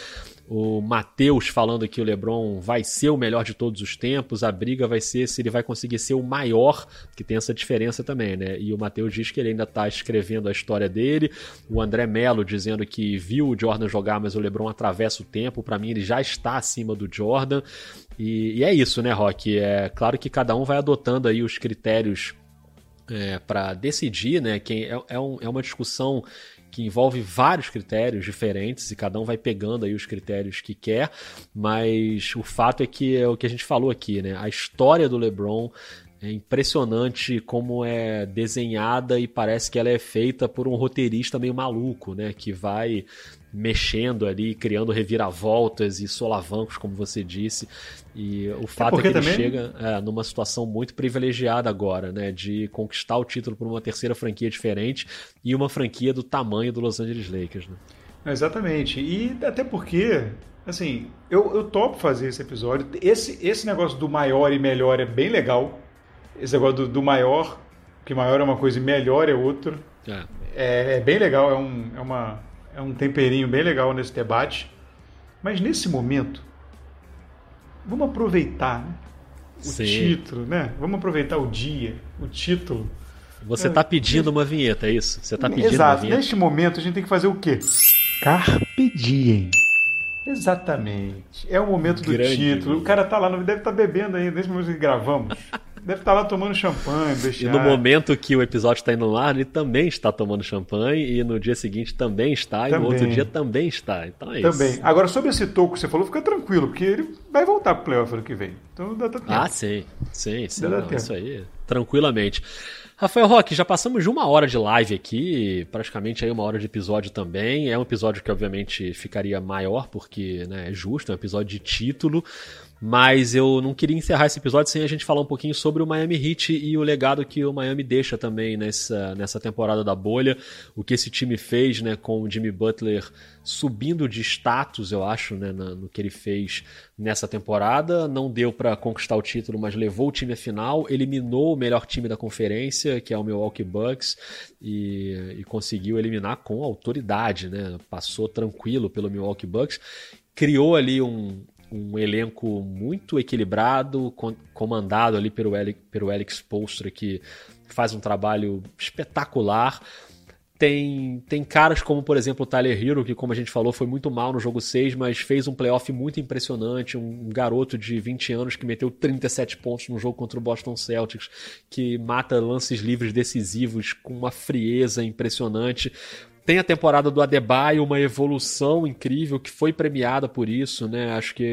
O Matheus falando que o LeBron vai ser o melhor de todos os tempos, a briga vai ser se ele vai conseguir ser o maior, que tem essa diferença também, né? E o Matheus diz que ele ainda está escrevendo a história dele. O André Melo dizendo que viu o Jordan jogar, mas o LeBron atravessa o tempo. Para mim, ele já está acima do Jordan. E, e, é isso, né, Rock? É claro que cada um vai adotando aí os critérios é, para decidir, né? Quem é, é, um, é uma discussão que envolve vários critérios diferentes e cada um vai pegando aí os critérios que quer, mas o fato é que é o que a gente falou aqui, né? A história do LeBron é impressionante como é desenhada e parece que ela é feita por um roteirista meio maluco, né? Que vai mexendo ali, criando reviravoltas e solavancos, como você disse. E o fato é, é que ele também... chega é, numa situação muito privilegiada agora, né? De conquistar o título por uma terceira franquia diferente e uma franquia do tamanho do Los Angeles Lakers, né? Exatamente. E até porque, assim, eu, eu topo fazer esse episódio. Esse, esse negócio do maior e melhor é bem legal. Esse negócio do, do maior, que maior é uma coisa e melhor é outra. É. É, é bem legal, é, um, é uma é um temperinho bem legal nesse debate. Mas nesse momento, vamos aproveitar né? o Sim. título, né? Vamos aproveitar o dia, o título. Você está é, pedindo uma vinheta, é isso? Você está pedindo Exato. uma vinheta. Neste momento a gente tem que fazer o quê? Carpe diem. Exatamente. É o momento do Grande título. O cara tá lá, deve estar tá bebendo ainda, nesse momento que gravamos. Deve estar tá lá tomando champanhe, E no momento que o episódio está indo no ar, ele também está tomando champanhe, e no dia seguinte também está, também. e no outro dia também está. Então é também. isso. Agora, sobre esse toco que você falou, fica tranquilo, porque ele vai voltar pro playoff ano que vem. Então dá tempo. Ah, sim. Sim, sim. Não, isso aí. tranquilamente. Rafael Roque, já passamos de uma hora de live aqui, praticamente aí uma hora de episódio também. É um episódio que obviamente ficaria maior, porque né, é justo, é um episódio de título. Mas eu não queria encerrar esse episódio sem a gente falar um pouquinho sobre o Miami Heat e o legado que o Miami deixa também nessa, nessa temporada da bolha. O que esse time fez né, com o Jimmy Butler subindo de status, eu acho, né, no que ele fez nessa temporada. Não deu para conquistar o título, mas levou o time à final, eliminou o melhor time da conferência, que é o Milwaukee Bucks, e, e conseguiu eliminar com autoridade. Né? Passou tranquilo pelo Milwaukee Bucks criou ali um, um elenco muito equilibrado, comandado ali pelo, Alex, pelo Alex Polstra, que faz um trabalho espetacular. Tem, tem caras como, por exemplo, o Tyler Hero, que, como a gente falou, foi muito mal no jogo 6, mas fez um playoff muito impressionante. Um garoto de 20 anos que meteu 37 pontos no jogo contra o Boston Celtics, que mata lances livres decisivos com uma frieza impressionante. Tem a temporada do Adebayo, uma evolução incrível que foi premiada por isso, né? Acho que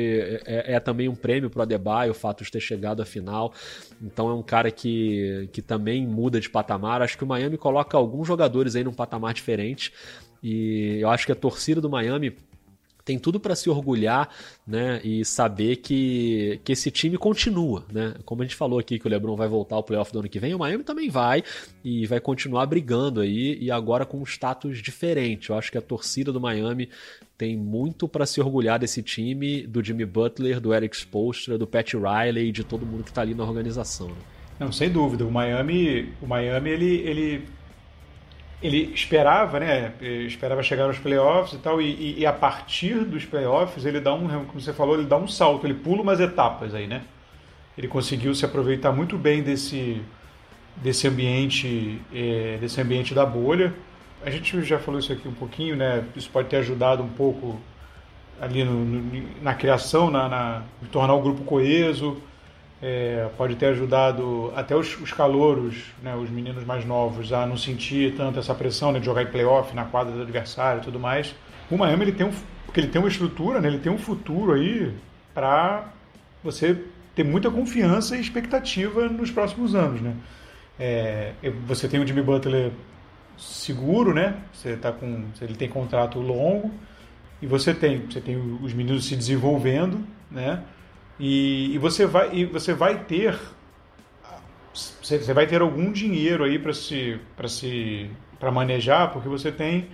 é, é, é também um prêmio para o Adebayo o fato de ter chegado à final. Então é um cara que, que também muda de patamar. Acho que o Miami coloca alguns jogadores aí num patamar diferente. E eu acho que a torcida do Miami tem tudo para se orgulhar né, e saber que, que esse time continua. Né? Como a gente falou aqui que o LeBron vai voltar ao playoff do ano que vem, o Miami também vai e vai continuar brigando aí e agora com um status diferente. Eu acho que a torcida do Miami tem muito para se orgulhar desse time, do Jimmy Butler, do Eric Spoelstra, do Pat Riley e de todo mundo que está ali na organização. Né? Não, sem dúvida. O Miami, o Miami ele, ele ele esperava, né? Esperava chegar aos playoffs e tal, e, e, a partir dos playoffs ele dá um, como você falou, ele dá um salto, ele pula umas etapas aí, né? Ele conseguiu se aproveitar muito bem desse desse ambiente é, desse ambiente da bolha. A gente já falou isso aqui um pouquinho, né? Isso pode ter ajudado um pouco ali no, no, na criação, na, na tornar o grupo coeso é, pode ter ajudado até os, os calouros, né, os meninos mais novos, a não sentir tanto essa pressão né, de jogar em playoff na quadra do adversário e tudo mais. O Miami ele tem, um, porque ele tem uma estrutura, né, ele tem um futuro aí para você ter muita confiança e expectativa nos próximos anos. Né? É, você tem o Jimmy Butler seguro, né? Você tá com, ele tem contrato longo e você tem, você tem os meninos se desenvolvendo, né? E, e, você vai e você vai ter você vai ter algum dinheiro aí para se para se para manejar porque você tem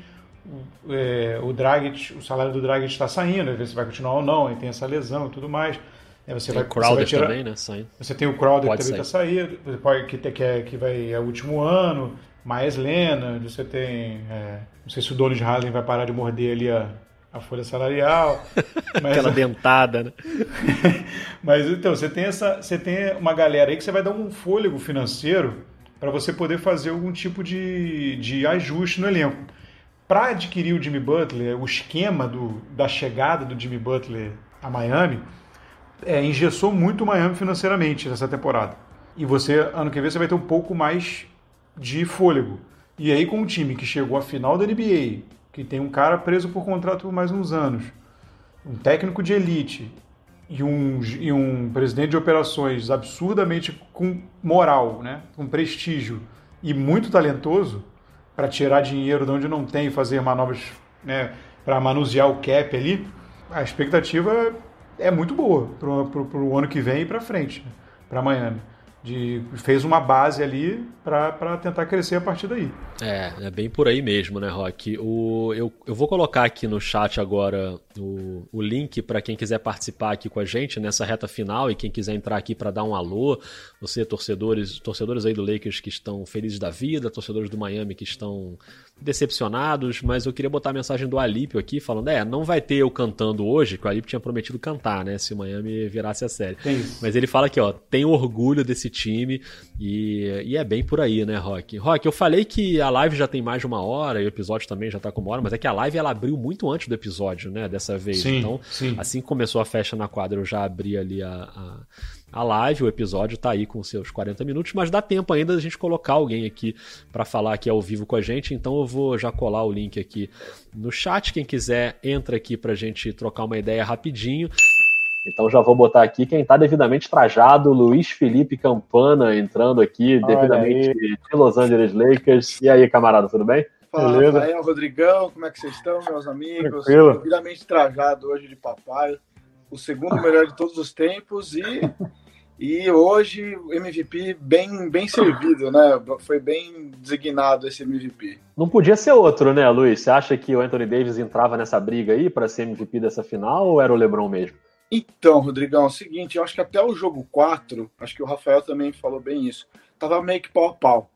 é, o Dragic, o salário do Dragic está saindo, ver se vai continuar ou não, e tem essa lesão e tudo mais. Aí você tem vai, o Crowder vai tirar, também, né? Saindo. Você tem o Crowder pode que também está saindo, você pode, que, que, é, que vai é o último ano, mais Lena, você tem. É, não sei se o dono de Harlem vai parar de morder ali a, a folha salarial. Mas, Aquela dentada, né? mas então, você tem, essa, você tem uma galera aí que você vai dar um fôlego financeiro para você poder fazer algum tipo de, de ajuste no elenco. Para adquirir o Jimmy Butler, o esquema do, da chegada do Jimmy Butler a Miami é, engessou muito o Miami financeiramente nessa temporada. E você, ano que vem, você vai ter um pouco mais de fôlego. E aí, com um time que chegou à final da NBA, que tem um cara preso por contrato por mais uns anos, um técnico de elite e um, e um presidente de operações absurdamente com moral, né, com prestígio e muito talentoso para tirar dinheiro de onde não tem e fazer manobras né, para manusear o cap ali, a expectativa é muito boa para o ano que vem e para frente, né, para Miami de fez uma base ali para tentar crescer a partir daí. É, é bem por aí mesmo, né, Rock? O, eu, eu vou colocar aqui no chat agora o, o link para quem quiser participar aqui com a gente nessa reta final e quem quiser entrar aqui para dar um alô. Você, torcedores, torcedores aí do Lakers que estão felizes da vida, torcedores do Miami que estão decepcionados, mas eu queria botar a mensagem do Alípio aqui, falando: é, não vai ter eu cantando hoje, que o Alípio tinha prometido cantar, né? Se o Miami virasse a série. Mas ele fala aqui, ó, tem orgulho desse time e, e é bem por aí, né, Rock? Rock, eu falei que a live já tem mais de uma hora e o episódio também já tá com uma hora, mas é que a live ela abriu muito antes do episódio, né? Dessa vez. Sim, então, sim. assim que começou a festa na quadra, eu já abri ali a, a a live, o episódio está aí com seus 40 minutos, mas dá tempo ainda da gente colocar alguém aqui para falar aqui ao vivo com a gente, então eu vou já colar o link aqui no chat. Quem quiser, entra aqui para a gente trocar uma ideia rapidinho. Então já vou botar aqui quem está devidamente trajado, Luiz Felipe Campana entrando aqui, Olha devidamente aí. de Los Angeles Lakers. E aí, camarada, tudo bem? Fala, Beleza? Rafael, Rodrigão, como é que vocês estão, meus amigos? Tranquilo. Devidamente trajado hoje de papai, o segundo melhor de todos os tempos e e hoje MVP bem, bem servido, né? Foi bem designado esse MVP. Não podia ser outro, né, Luiz? Você acha que o Anthony Davis entrava nessa briga aí para ser MVP dessa final ou era o LeBron mesmo? Então, Rodrigão, é o seguinte, eu acho que até o jogo 4, acho que o Rafael também falou bem isso, tava meio que pau a pau.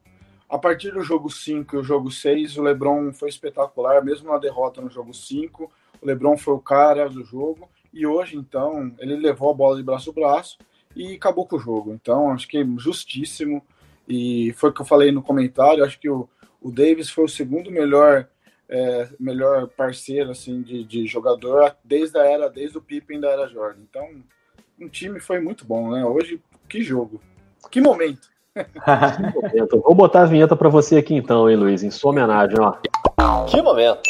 A partir do jogo 5 e o jogo 6, o LeBron foi espetacular, mesmo na derrota no jogo 5, o LeBron foi o cara do jogo, e hoje, então, ele levou a bola de braço a braço, e acabou com o jogo. Então, acho que é justíssimo. E foi o que eu falei no comentário. Acho que o, o Davis foi o segundo melhor é, melhor parceiro assim de, de, jogador desde a era, desde o Pippen da era Jordan. Então, um time foi muito bom, né? Hoje, que jogo, que momento. Vou botar a vinheta para você aqui então, hein, Luiz, em sua homenagem, ó. Que momento.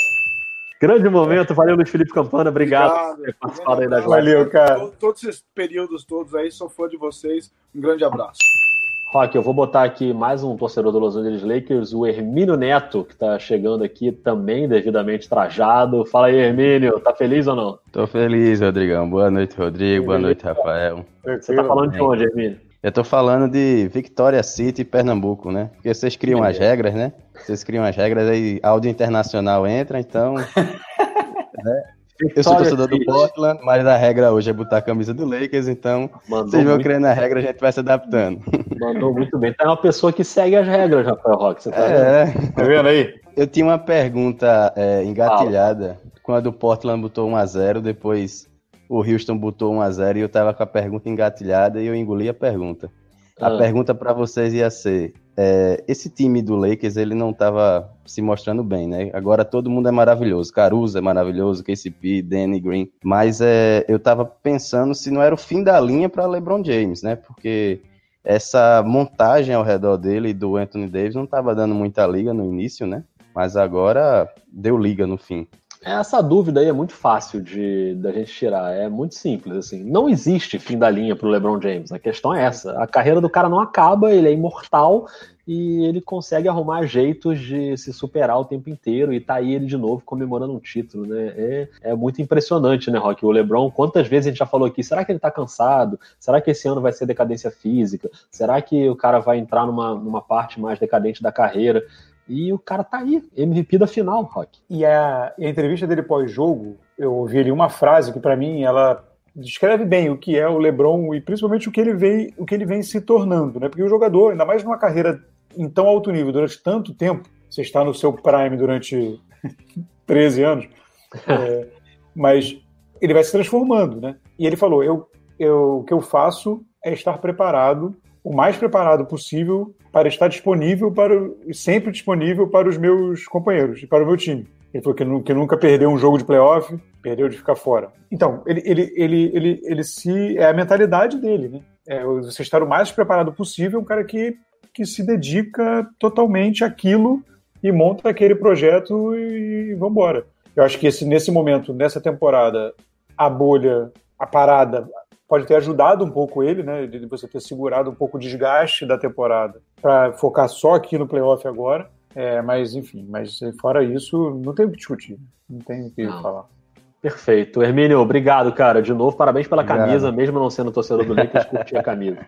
Grande momento, valeu Luiz Felipe Campana, obrigado, obrigado por ter participado aí da Valeu, cara. Todos esses períodos todos aí, sou fã de vocês. Um grande abraço. Rock, eu vou botar aqui mais um torcedor do Los Angeles Lakers, o Hermínio Neto, que está chegando aqui também devidamente trajado. Fala aí, Hermínio, tá feliz ou não? Tô feliz, Rodrigão. Boa noite, Rodrigo. Boa noite, Rafael. Você tá falando de onde, Hermínio? Eu tô falando de Victoria City, Pernambuco, né? Porque vocês criam as regras, né? Vocês criam as regras, aí áudio internacional entra, então. né? Eu sou torcedor do Portland, mas a regra hoje é botar a camisa do Lakers, então Mandou vocês vão crer na regra, a gente vai se adaptando. Mandou muito bem. Tem uma pessoa que segue as regras, Rafael Roque. Você tá é. vendo? Tá vendo aí? Eu tinha uma pergunta é, engatilhada Fala. quando o Portland botou 1x0, depois o Houston botou 1x0 e eu tava com a pergunta engatilhada e eu engoli a pergunta. A ah. pergunta para vocês ia ser: é, esse time do Lakers ele não estava se mostrando bem, né? Agora todo mundo é maravilhoso, Caruso é maravilhoso, KCP, Danny Green, mas é, eu estava pensando se não era o fim da linha para LeBron James, né? Porque essa montagem ao redor dele e do Anthony Davis não estava dando muita liga no início, né? Mas agora deu liga no fim. Essa dúvida aí é muito fácil de da gente tirar, é muito simples assim. Não existe fim da linha para o LeBron James. A questão é essa: a carreira do cara não acaba, ele é imortal e ele consegue arrumar jeitos de se superar o tempo inteiro e tá aí ele de novo comemorando um título, né? É, é muito impressionante, né, Rock? O LeBron, quantas vezes a gente já falou aqui, será que ele tá cansado? Será que esse ano vai ser decadência física? Será que o cara vai entrar numa, numa parte mais decadente da carreira? E o cara tá aí, MVP da final, Rock. E a, e a entrevista dele pós-jogo, eu ouvi ali uma frase que para mim ela descreve bem o que é o LeBron e principalmente o que ele vem, o que ele vem se tornando, né? Porque o jogador, ainda mais numa carreira em tão alto nível durante tanto tempo, você está no seu prime durante 13 anos, é, mas ele vai se transformando, né? E ele falou: eu, eu, o que eu faço é estar preparado, o mais preparado possível para estar disponível para sempre disponível para os meus companheiros e para o meu time. Ele falou que, nunca perdeu um jogo de playoff, perdeu de ficar fora. Então, ele, ele, ele, ele, ele se. É a mentalidade dele, né? É você estar o mais preparado possível, um cara que, que se dedica totalmente àquilo e monta aquele projeto e, e vambora. Eu acho que esse, nesse momento, nessa temporada, a bolha, a parada, pode ter ajudado um pouco ele, né? De você ter segurado um pouco o desgaste da temporada para focar só aqui no playoff agora. É, mas enfim, mas fora isso, não tem o que discutir, não tem o que não. falar. Perfeito. Hermínio, obrigado, cara. De novo, parabéns pela obrigado. camisa, mesmo não sendo torcedor do Lakers, curti a camisa.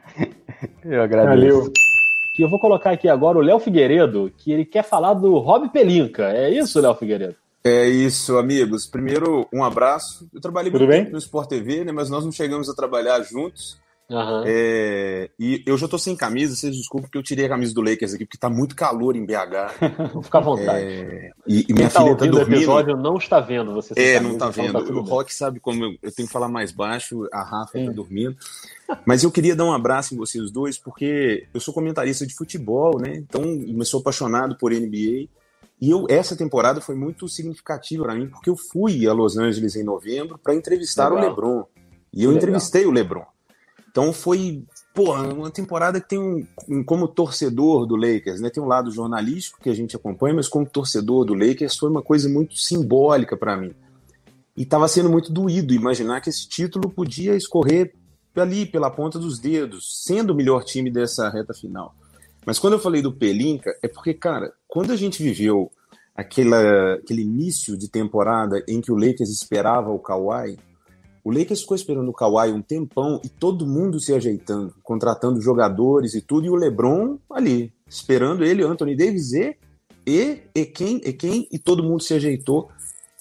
Eu agradeço. Valeu. E eu vou colocar aqui agora o Léo Figueiredo, que ele quer falar do Rob Pelinka. É isso, Léo Figueiredo? É isso, amigos. Primeiro, um abraço. Eu trabalhei Tudo muito bem? tempo no Sport TV, né, mas nós não chegamos a trabalhar juntos. Uhum. É, e eu já tô sem camisa, vocês desculpem porque eu tirei a camisa do Lakers aqui, porque tá muito calor em BH. Fica à vontade. É, e, e minha Quem tá filha tá, tá dormindo. O episódio não está vendo você. É, não tá vendo. Então tá o Rock sabe como eu, eu, tenho que falar mais baixo, a Rafa tá Sim. tá dormindo. Mas eu queria dar um abraço em vocês dois, porque eu sou comentarista de futebol, né? Então, eu sou apaixonado por NBA. E eu, essa temporada foi muito significativa para mim, porque eu fui a Los Angeles em novembro para entrevistar Legal. o LeBron. E eu Legal. entrevistei o LeBron. Então foi, porra, uma temporada que tem um, um, como torcedor do Lakers, né? Tem um lado jornalístico que a gente acompanha, mas como torcedor do Lakers foi uma coisa muito simbólica para mim. e estava sendo muito doído imaginar que esse título podia escorrer ali pela ponta dos dedos, sendo o melhor time dessa reta final. Mas quando eu falei do Pelinka, é porque, cara, quando a gente viveu aquela, aquele início de temporada em que o Lakers esperava o Kawhi, o Lakers ficou esperando o Kawhi um tempão e todo mundo se ajeitando, contratando jogadores e tudo, e o LeBron ali, esperando ele, Anthony Davis e, e, e quem, e quem, e todo mundo se ajeitou.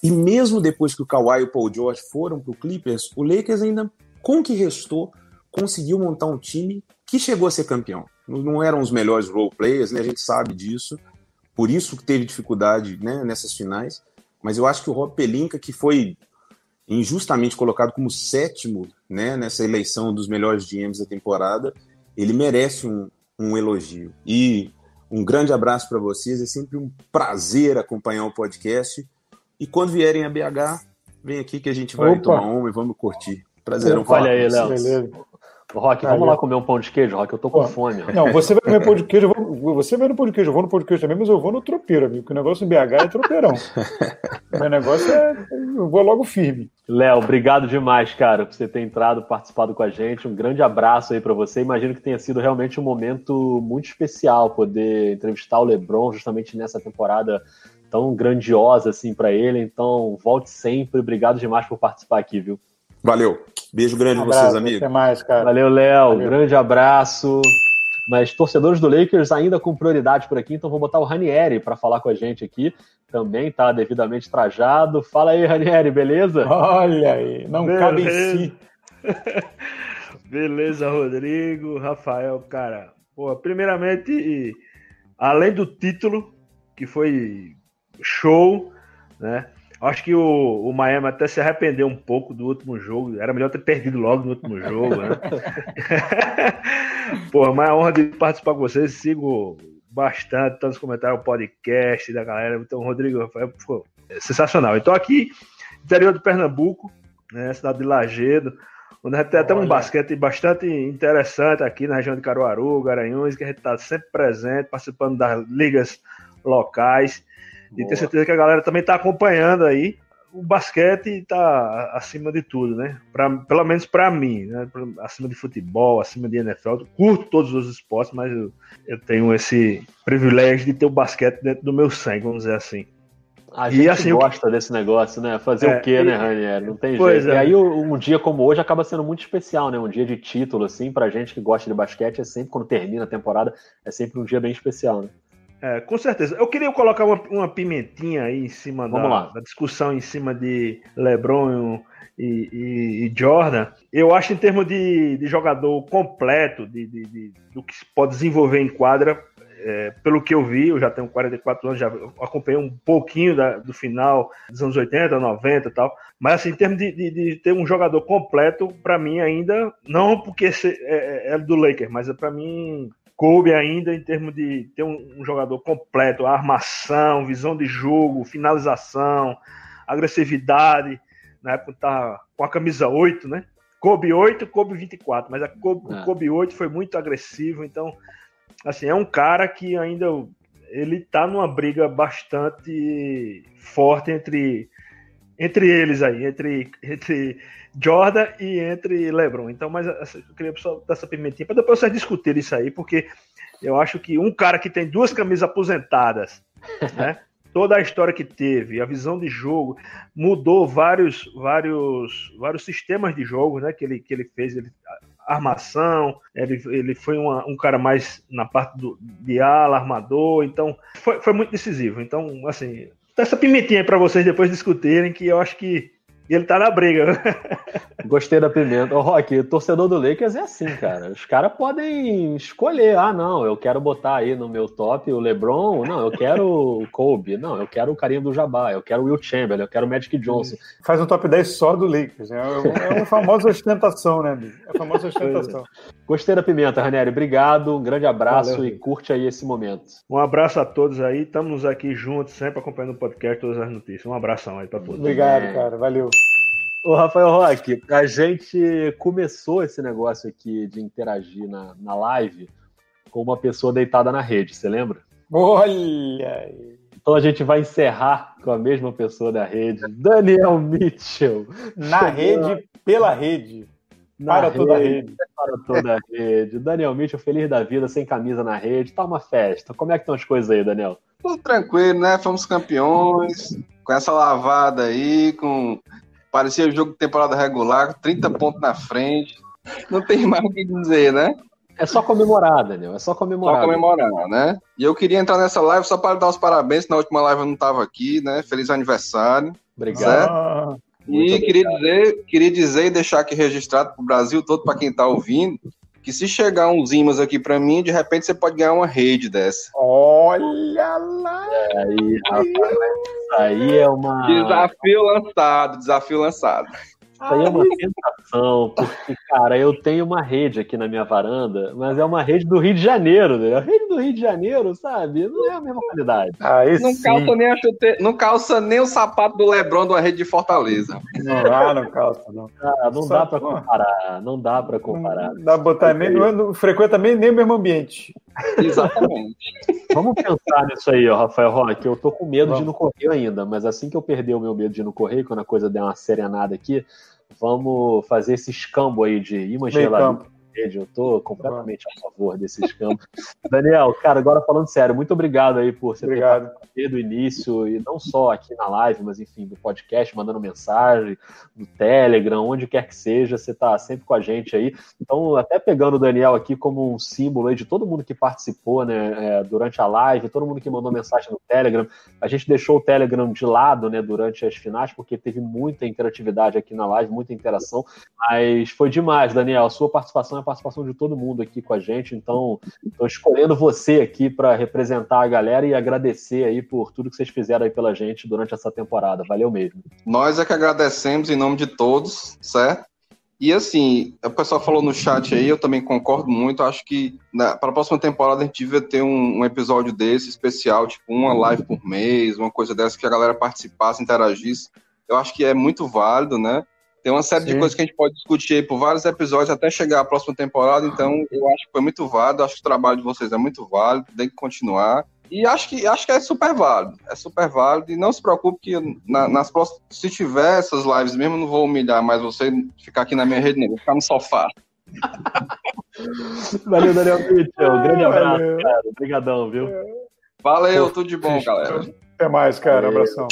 E mesmo depois que o Kawhi e o Paul George foram para o Clippers, o Lakers ainda, com o que restou, conseguiu montar um time que chegou a ser campeão. Não eram os melhores role players, né? a gente sabe disso, por isso que teve dificuldade né, nessas finais. Mas eu acho que o Rob Pelinka, que foi injustamente colocado como sétimo né, nessa eleição dos melhores GMs da temporada, ele merece um, um elogio. E um grande abraço para vocês, é sempre um prazer acompanhar o podcast. E quando vierem a BH, vem aqui que a gente vai Opa. tomar uma e vamos curtir. Prazer, um Olha aí, Léo. Rock, vamos lá comer um pão de queijo, Rock, eu tô com Pô, fome. Ó. Não, você vai comer pão de queijo, eu vou, você vai no pão de queijo, eu vou no pão de queijo também, mas eu vou no tropeiro, amigo, porque o negócio em BH é tropeirão. o negócio é, eu vou logo firme. Léo, obrigado demais, cara, por você ter entrado, participado com a gente, um grande abraço aí para você, imagino que tenha sido realmente um momento muito especial poder entrevistar o LeBron justamente nessa temporada tão grandiosa assim para ele, então volte sempre, obrigado demais por participar aqui, viu? Valeu. Beijo grande um abraço, vocês, amigos. Até mais, cara. Valeu, Léo. Grande abraço. Mas torcedores do Lakers ainda com prioridade por aqui, então vou botar o Ranieri para falar com a gente aqui. Também está devidamente trajado. Fala aí, Ranieri, beleza? Olha aí, não beleza. cabe em si. beleza, Rodrigo, Rafael, cara. Pô, primeiramente, além do título, que foi show, né? Acho que o, o Miami até se arrependeu um pouco do último jogo. Era melhor ter perdido logo no último jogo, né? Pô, mas é honra de participar com vocês. Sigo bastante, todos os comentários, podcast da galera. Então, Rodrigo, pô, é sensacional. Então, aqui, interior de Pernambuco, né, cidade de Lagedo, onde a gente tem até um basquete bastante interessante aqui na região de Caruaru, Garanhuns, que a gente está sempre presente, participando das ligas locais. Boa. E tenho certeza que a galera também está acompanhando aí. O basquete está acima de tudo, né? Pra, pelo menos para mim, né? Acima de futebol, acima de NFL. Eu curto todos os esportes, mas eu, eu tenho esse privilégio de ter o basquete dentro do meu sangue, vamos dizer assim. A gente assim, gosta desse negócio, né? Fazer é, o quê, e... né, Ranier? Não tem jeito. É. E aí um dia como hoje acaba sendo muito especial, né? Um dia de título, assim, pra gente que gosta de basquete, é sempre quando termina a temporada, é sempre um dia bem especial, né? É, com certeza. Eu queria colocar uma, uma pimentinha aí em cima da, da, discussão em cima de LeBron e, e, e, Jordan. Eu acho em termos de, de jogador completo, de, de, de, do que se pode desenvolver em quadra, é, pelo que eu vi, eu já tenho 44 anos, já acompanhei um pouquinho da, do final dos anos 80, 90 e tal. Mas assim, em termos de, de, de ter um jogador completo, para mim ainda, não porque é, é, é do Lakers, mas é para mim Kobe ainda em termos de ter um, um, jogador completo, armação, visão de jogo, finalização, agressividade, na época tá com a camisa 8, né? Kobe 8, Kobe 24, mas a Kobe, é. Kobe 8 foi muito agressivo, então assim, é um cara que ainda ele tá numa briga bastante forte entre entre eles aí, entre, entre Jordan e entre LeBron. Então, mas assim, eu queria só dar essa pimentinha para depois vocês discutirem isso aí, porque eu acho que um cara que tem duas camisas aposentadas, né? Toda a história que teve, a visão de jogo, mudou vários, vários, vários sistemas de jogo, né? Que ele, que ele fez, ele, armação, ele, ele foi uma, um cara mais na parte do, de ala, armador, então foi, foi muito decisivo. Então, assim, essa pimentinha para vocês depois discutirem, que eu acho que ele tá na briga. Gostei da pimenta. Ô, Rock, torcedor do Lakers é assim, cara. Os caras podem escolher. Ah, não, eu quero botar aí no meu top o LeBron. Não, eu quero o Kobe. Não, eu quero o carinho do Jabá. Eu quero o Will Chamberlain. Eu quero o Magic Johnson. Faz um top 10 só do Lakers. Né? É uma famosa ostentação, né, É a famosa ostentação. Gostei da pimenta, Ranieri. Obrigado. Um grande abraço Valeu, e curte aí esse momento. Um abraço a todos aí. Estamos aqui juntos, sempre acompanhando o podcast, todas as notícias. Um abração aí para todos. Obrigado, é. cara. Valeu. Ô, Rafael Roque, a gente começou esse negócio aqui de interagir na, na live com uma pessoa deitada na rede, você lembra? Olha! Então a gente vai encerrar com a mesma pessoa da rede, Daniel Mitchell. Na rede, pela rede. Na para rede, toda a rede. Para toda a rede. Daniel Mitchell, feliz da vida, sem camisa na rede. Tá uma festa. Como é que estão as coisas aí, Daniel? Tudo tranquilo, né? Fomos campeões. Com essa lavada aí, com. Parecia jogo de temporada regular, 30 pontos na frente. Não tem mais o que dizer, né? É só comemorar, Daniel. É só comemorar. Só comemorar, né? E eu queria entrar nessa live só para dar os parabéns. Na última live eu não estava aqui, né? Feliz aniversário. Obrigado. Ah, e queria dizer, queria dizer e deixar aqui registrado para o Brasil todo, para quem está ouvindo, que se chegar uns imãs aqui para mim, de repente você pode ganhar uma rede dessa. Olha lá! Aí, rapaz, isso aí é uma. Desafio lançado, desafio lançado. Isso aí é uma tentação, porque, cara, eu tenho uma rede aqui na minha varanda, mas é uma rede do Rio de Janeiro, né? A rede do Rio de Janeiro, sabe? Não é a mesma qualidade. Ah, não, calça nem a chute... não calça nem o sapato do Lebron de uma rede de Fortaleza. Não, ah, não calça, não. Ah, não Só, dá pra comparar, não dá pra comparar. Não dá pra botar nem, não, não frequenta nem, nem o mesmo ambiente. Exatamente. Vamos pensar nisso aí, ó, Rafael Roque. Eu tô com medo Vamos. de ir no correio ainda, mas assim que eu perder o meu medo de ir no correio, quando a coisa der uma serenada aqui, vamos fazer esse escambo aí de imã geladinha rede. Eu tô completamente a favor desses campos. Daniel, cara, agora falando sério, muito obrigado aí por você obrigado. ter do início, e não só aqui na live, mas enfim, do podcast, mandando mensagem, no Telegram, onde quer que seja, você tá sempre com a gente aí. Então, até pegando o Daniel aqui como um símbolo aí de todo mundo que participou, né, é, durante a live, todo mundo que mandou mensagem no Telegram. A gente deixou o Telegram de lado, né, durante as finais, porque teve muita interatividade aqui na live, muita interação, mas foi demais, Daniel. A sua participação é participação de todo mundo aqui com a gente, então estou escolhendo você aqui para representar a galera e agradecer aí por tudo que vocês fizeram aí pela gente durante essa temporada. Valeu mesmo. Nós é que agradecemos em nome de todos, certo? E assim, o pessoal falou no chat aí, eu também concordo muito. Acho que para a próxima temporada a gente devia ter um, um, episódio desse especial, tipo uma live por mês, uma coisa dessa que a galera participasse, interagisse. Eu acho que é muito válido, né? Tem uma série Sim. de coisas que a gente pode discutir aí por vários episódios até chegar à próxima temporada, então eu acho que foi muito válido, acho que o trabalho de vocês é muito válido, tem que continuar. E acho que, acho que é super válido, é super válido, e não se preocupe que na, nas próximas, se tiver essas lives mesmo, eu não vou humilhar mais você, ficar aqui na minha rede, nem vou ficar no sofá. Valeu, Daniel Mitchell, um grande abraço, Valeu. cara, obrigadão, viu? Valeu, tudo de bom, galera. Até mais, cara, Valeu. abração.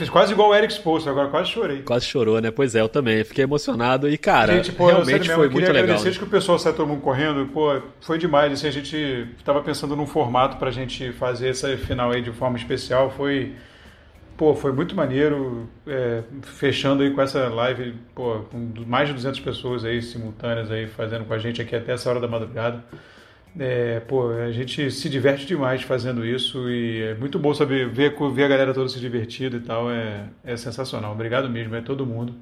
Fiz quase igual o Eric Spoelstra, agora quase chorei. Quase chorou, né? Pois é, eu também. Fiquei emocionado e, cara, gente, pô, realmente foi muito legal. agradecer né? que o pessoal saiu todo mundo correndo. Pô, foi demais. Assim, a gente estava pensando num formato pra gente fazer essa final aí de forma especial. Foi, pô, foi muito maneiro. É, fechando aí com essa live, pô, com mais de 200 pessoas aí simultâneas aí fazendo com a gente aqui até essa hora da madrugada. É, pô, a gente se diverte demais fazendo isso e é muito bom saber ver, ver a galera toda se divertindo e tal. É, é sensacional. Obrigado mesmo, é todo mundo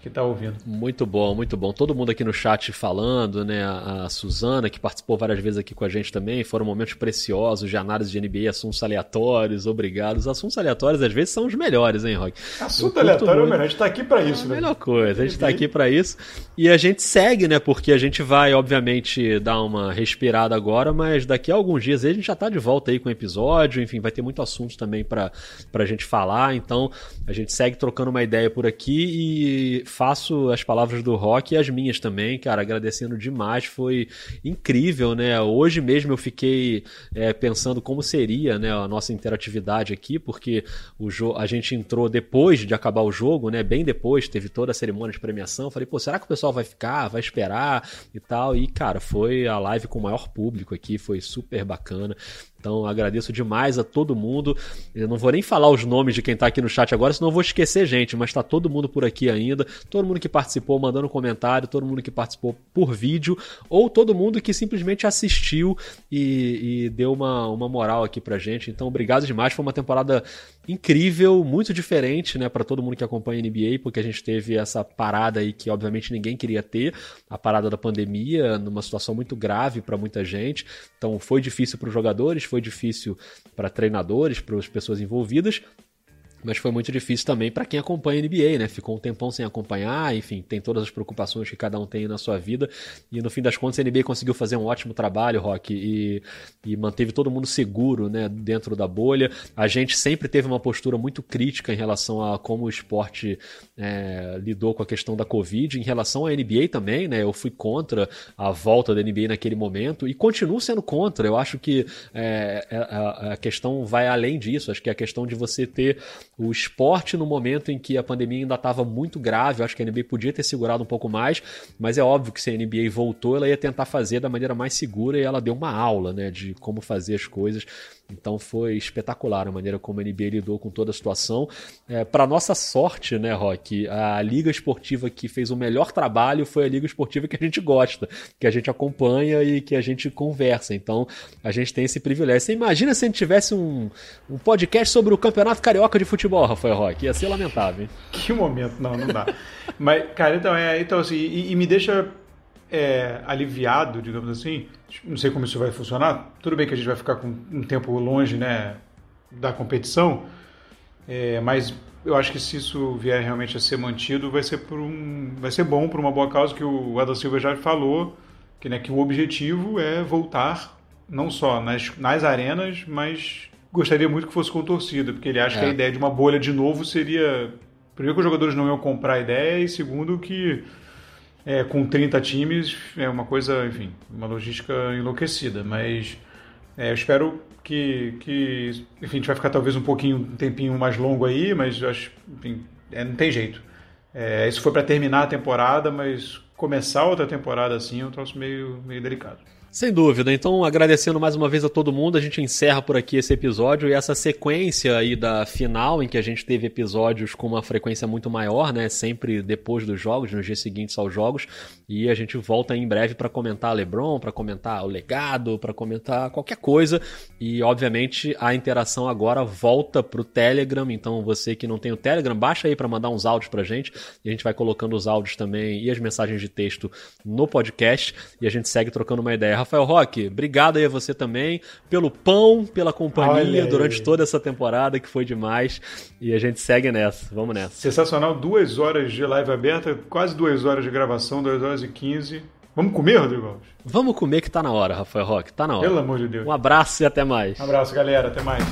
que está ouvindo. Muito bom, muito bom. Todo mundo aqui no chat falando, né? A, a Suzana, que participou várias vezes aqui com a gente também, foram momentos preciosos de análise de NBA, assuntos aleatórios, obrigados. Os assuntos aleatórios às vezes são os melhores, hein, Rock? Assunto aleatório é o melhor, a gente está aqui para isso, é né? A melhor coisa, a gente está aqui para isso. E a gente segue, né? Porque a gente vai, obviamente, dar uma respirada agora, mas daqui a alguns dias a gente já está de volta aí com o episódio, enfim, vai ter muito assunto também para a gente falar, então a gente segue trocando uma ideia por aqui e faço as palavras do Rock e as minhas também, cara, agradecendo demais, foi incrível, né? Hoje mesmo eu fiquei é, pensando como seria né, a nossa interatividade aqui, porque o a gente entrou depois de acabar o jogo, né? Bem depois, teve toda a cerimônia de premiação. Falei, pô, será que o pessoal vai ficar, vai esperar e tal? E, cara, foi a live com o maior público aqui, foi super bacana. Então agradeço demais a todo mundo. Eu não vou nem falar os nomes de quem está aqui no chat agora, senão eu vou esquecer gente, mas está todo mundo por aqui ainda. Todo mundo que participou mandando comentário, todo mundo que participou por vídeo, ou todo mundo que simplesmente assistiu e, e deu uma, uma moral aqui pra gente. Então obrigado demais. Foi uma temporada incrível, muito diferente, né, para todo mundo que acompanha a NBA, porque a gente teve essa parada aí que obviamente ninguém queria ter, a parada da pandemia, numa situação muito grave para muita gente. Então foi difícil para os jogadores, foi difícil para treinadores, para as pessoas envolvidas. Mas foi muito difícil também para quem acompanha a NBA, né? Ficou um tempão sem acompanhar, enfim, tem todas as preocupações que cada um tem na sua vida. E no fim das contas, a NBA conseguiu fazer um ótimo trabalho, Rock, e, e manteve todo mundo seguro, né, dentro da bolha. A gente sempre teve uma postura muito crítica em relação a como o esporte é, lidou com a questão da Covid. Em relação à NBA também, né? Eu fui contra a volta da NBA naquele momento e continuo sendo contra. Eu acho que é, é a, a questão vai além disso. Acho que é a questão de você ter o esporte no momento em que a pandemia ainda estava muito grave. Eu acho que a NBA podia ter segurado um pouco mais, mas é óbvio que se a NBA voltou, ela ia tentar fazer da maneira mais segura e ela deu uma aula né, de como fazer as coisas. Então foi espetacular a maneira como a NBA lidou com toda a situação. É, Para nossa sorte, né, Rock, a liga esportiva que fez o melhor trabalho foi a liga esportiva que a gente gosta, que a gente acompanha e que a gente conversa. Então a gente tem esse privilégio. Você imagina se a gente tivesse um, um podcast sobre o Campeonato Carioca de Futebol, Rafael Rock? Ia ser lamentável. Hein? Que momento, não, não dá. Mas, cara, então, é, então assim, e, e me deixa é, aliviado, digamos assim. Não sei como isso vai funcionar. Tudo bem que a gente vai ficar com um tempo longe né, da competição, é, mas eu acho que se isso vier realmente a ser mantido, vai ser, por um, vai ser bom por uma boa causa que o Adam Silva já falou, que, né, que o objetivo é voltar não só nas, nas arenas, mas gostaria muito que fosse com torcida, porque ele acha é. que a ideia de uma bolha de novo seria. Primeiro, que os jogadores não iam comprar a ideia, e segundo, que é, com 30 times é uma coisa, enfim, uma logística enlouquecida. Mas é, eu espero que, que, enfim, a gente vai ficar talvez um pouquinho, um tempinho mais longo aí, mas acho, enfim, é, não tem jeito. É, isso foi para terminar a temporada, mas começar outra temporada assim é um troço meio, meio delicado. Sem dúvida. Então, agradecendo mais uma vez a todo mundo, a gente encerra por aqui esse episódio e essa sequência aí da final, em que a gente teve episódios com uma frequência muito maior, né? Sempre depois dos jogos, nos dias seguintes aos jogos. E a gente volta em breve para comentar LeBron, para comentar o legado, para comentar qualquer coisa. E, obviamente, a interação agora volta pro Telegram. Então, você que não tem o Telegram, baixa aí para mandar uns áudios pra gente. E a gente vai colocando os áudios também e as mensagens de texto no podcast. E a gente segue trocando uma ideia. Rafael Roque, obrigado aí a você também pelo pão, pela companhia durante toda essa temporada, que foi demais. E a gente segue nessa, vamos nessa. Sensacional, duas horas de live aberta, quase duas horas de gravação, duas horas e quinze. Vamos comer, Rodrigo Alves? Vamos comer que tá na hora, Rafael Roque, tá na hora. Pelo amor de Deus. Um abraço e até mais. Um abraço, galera, até mais.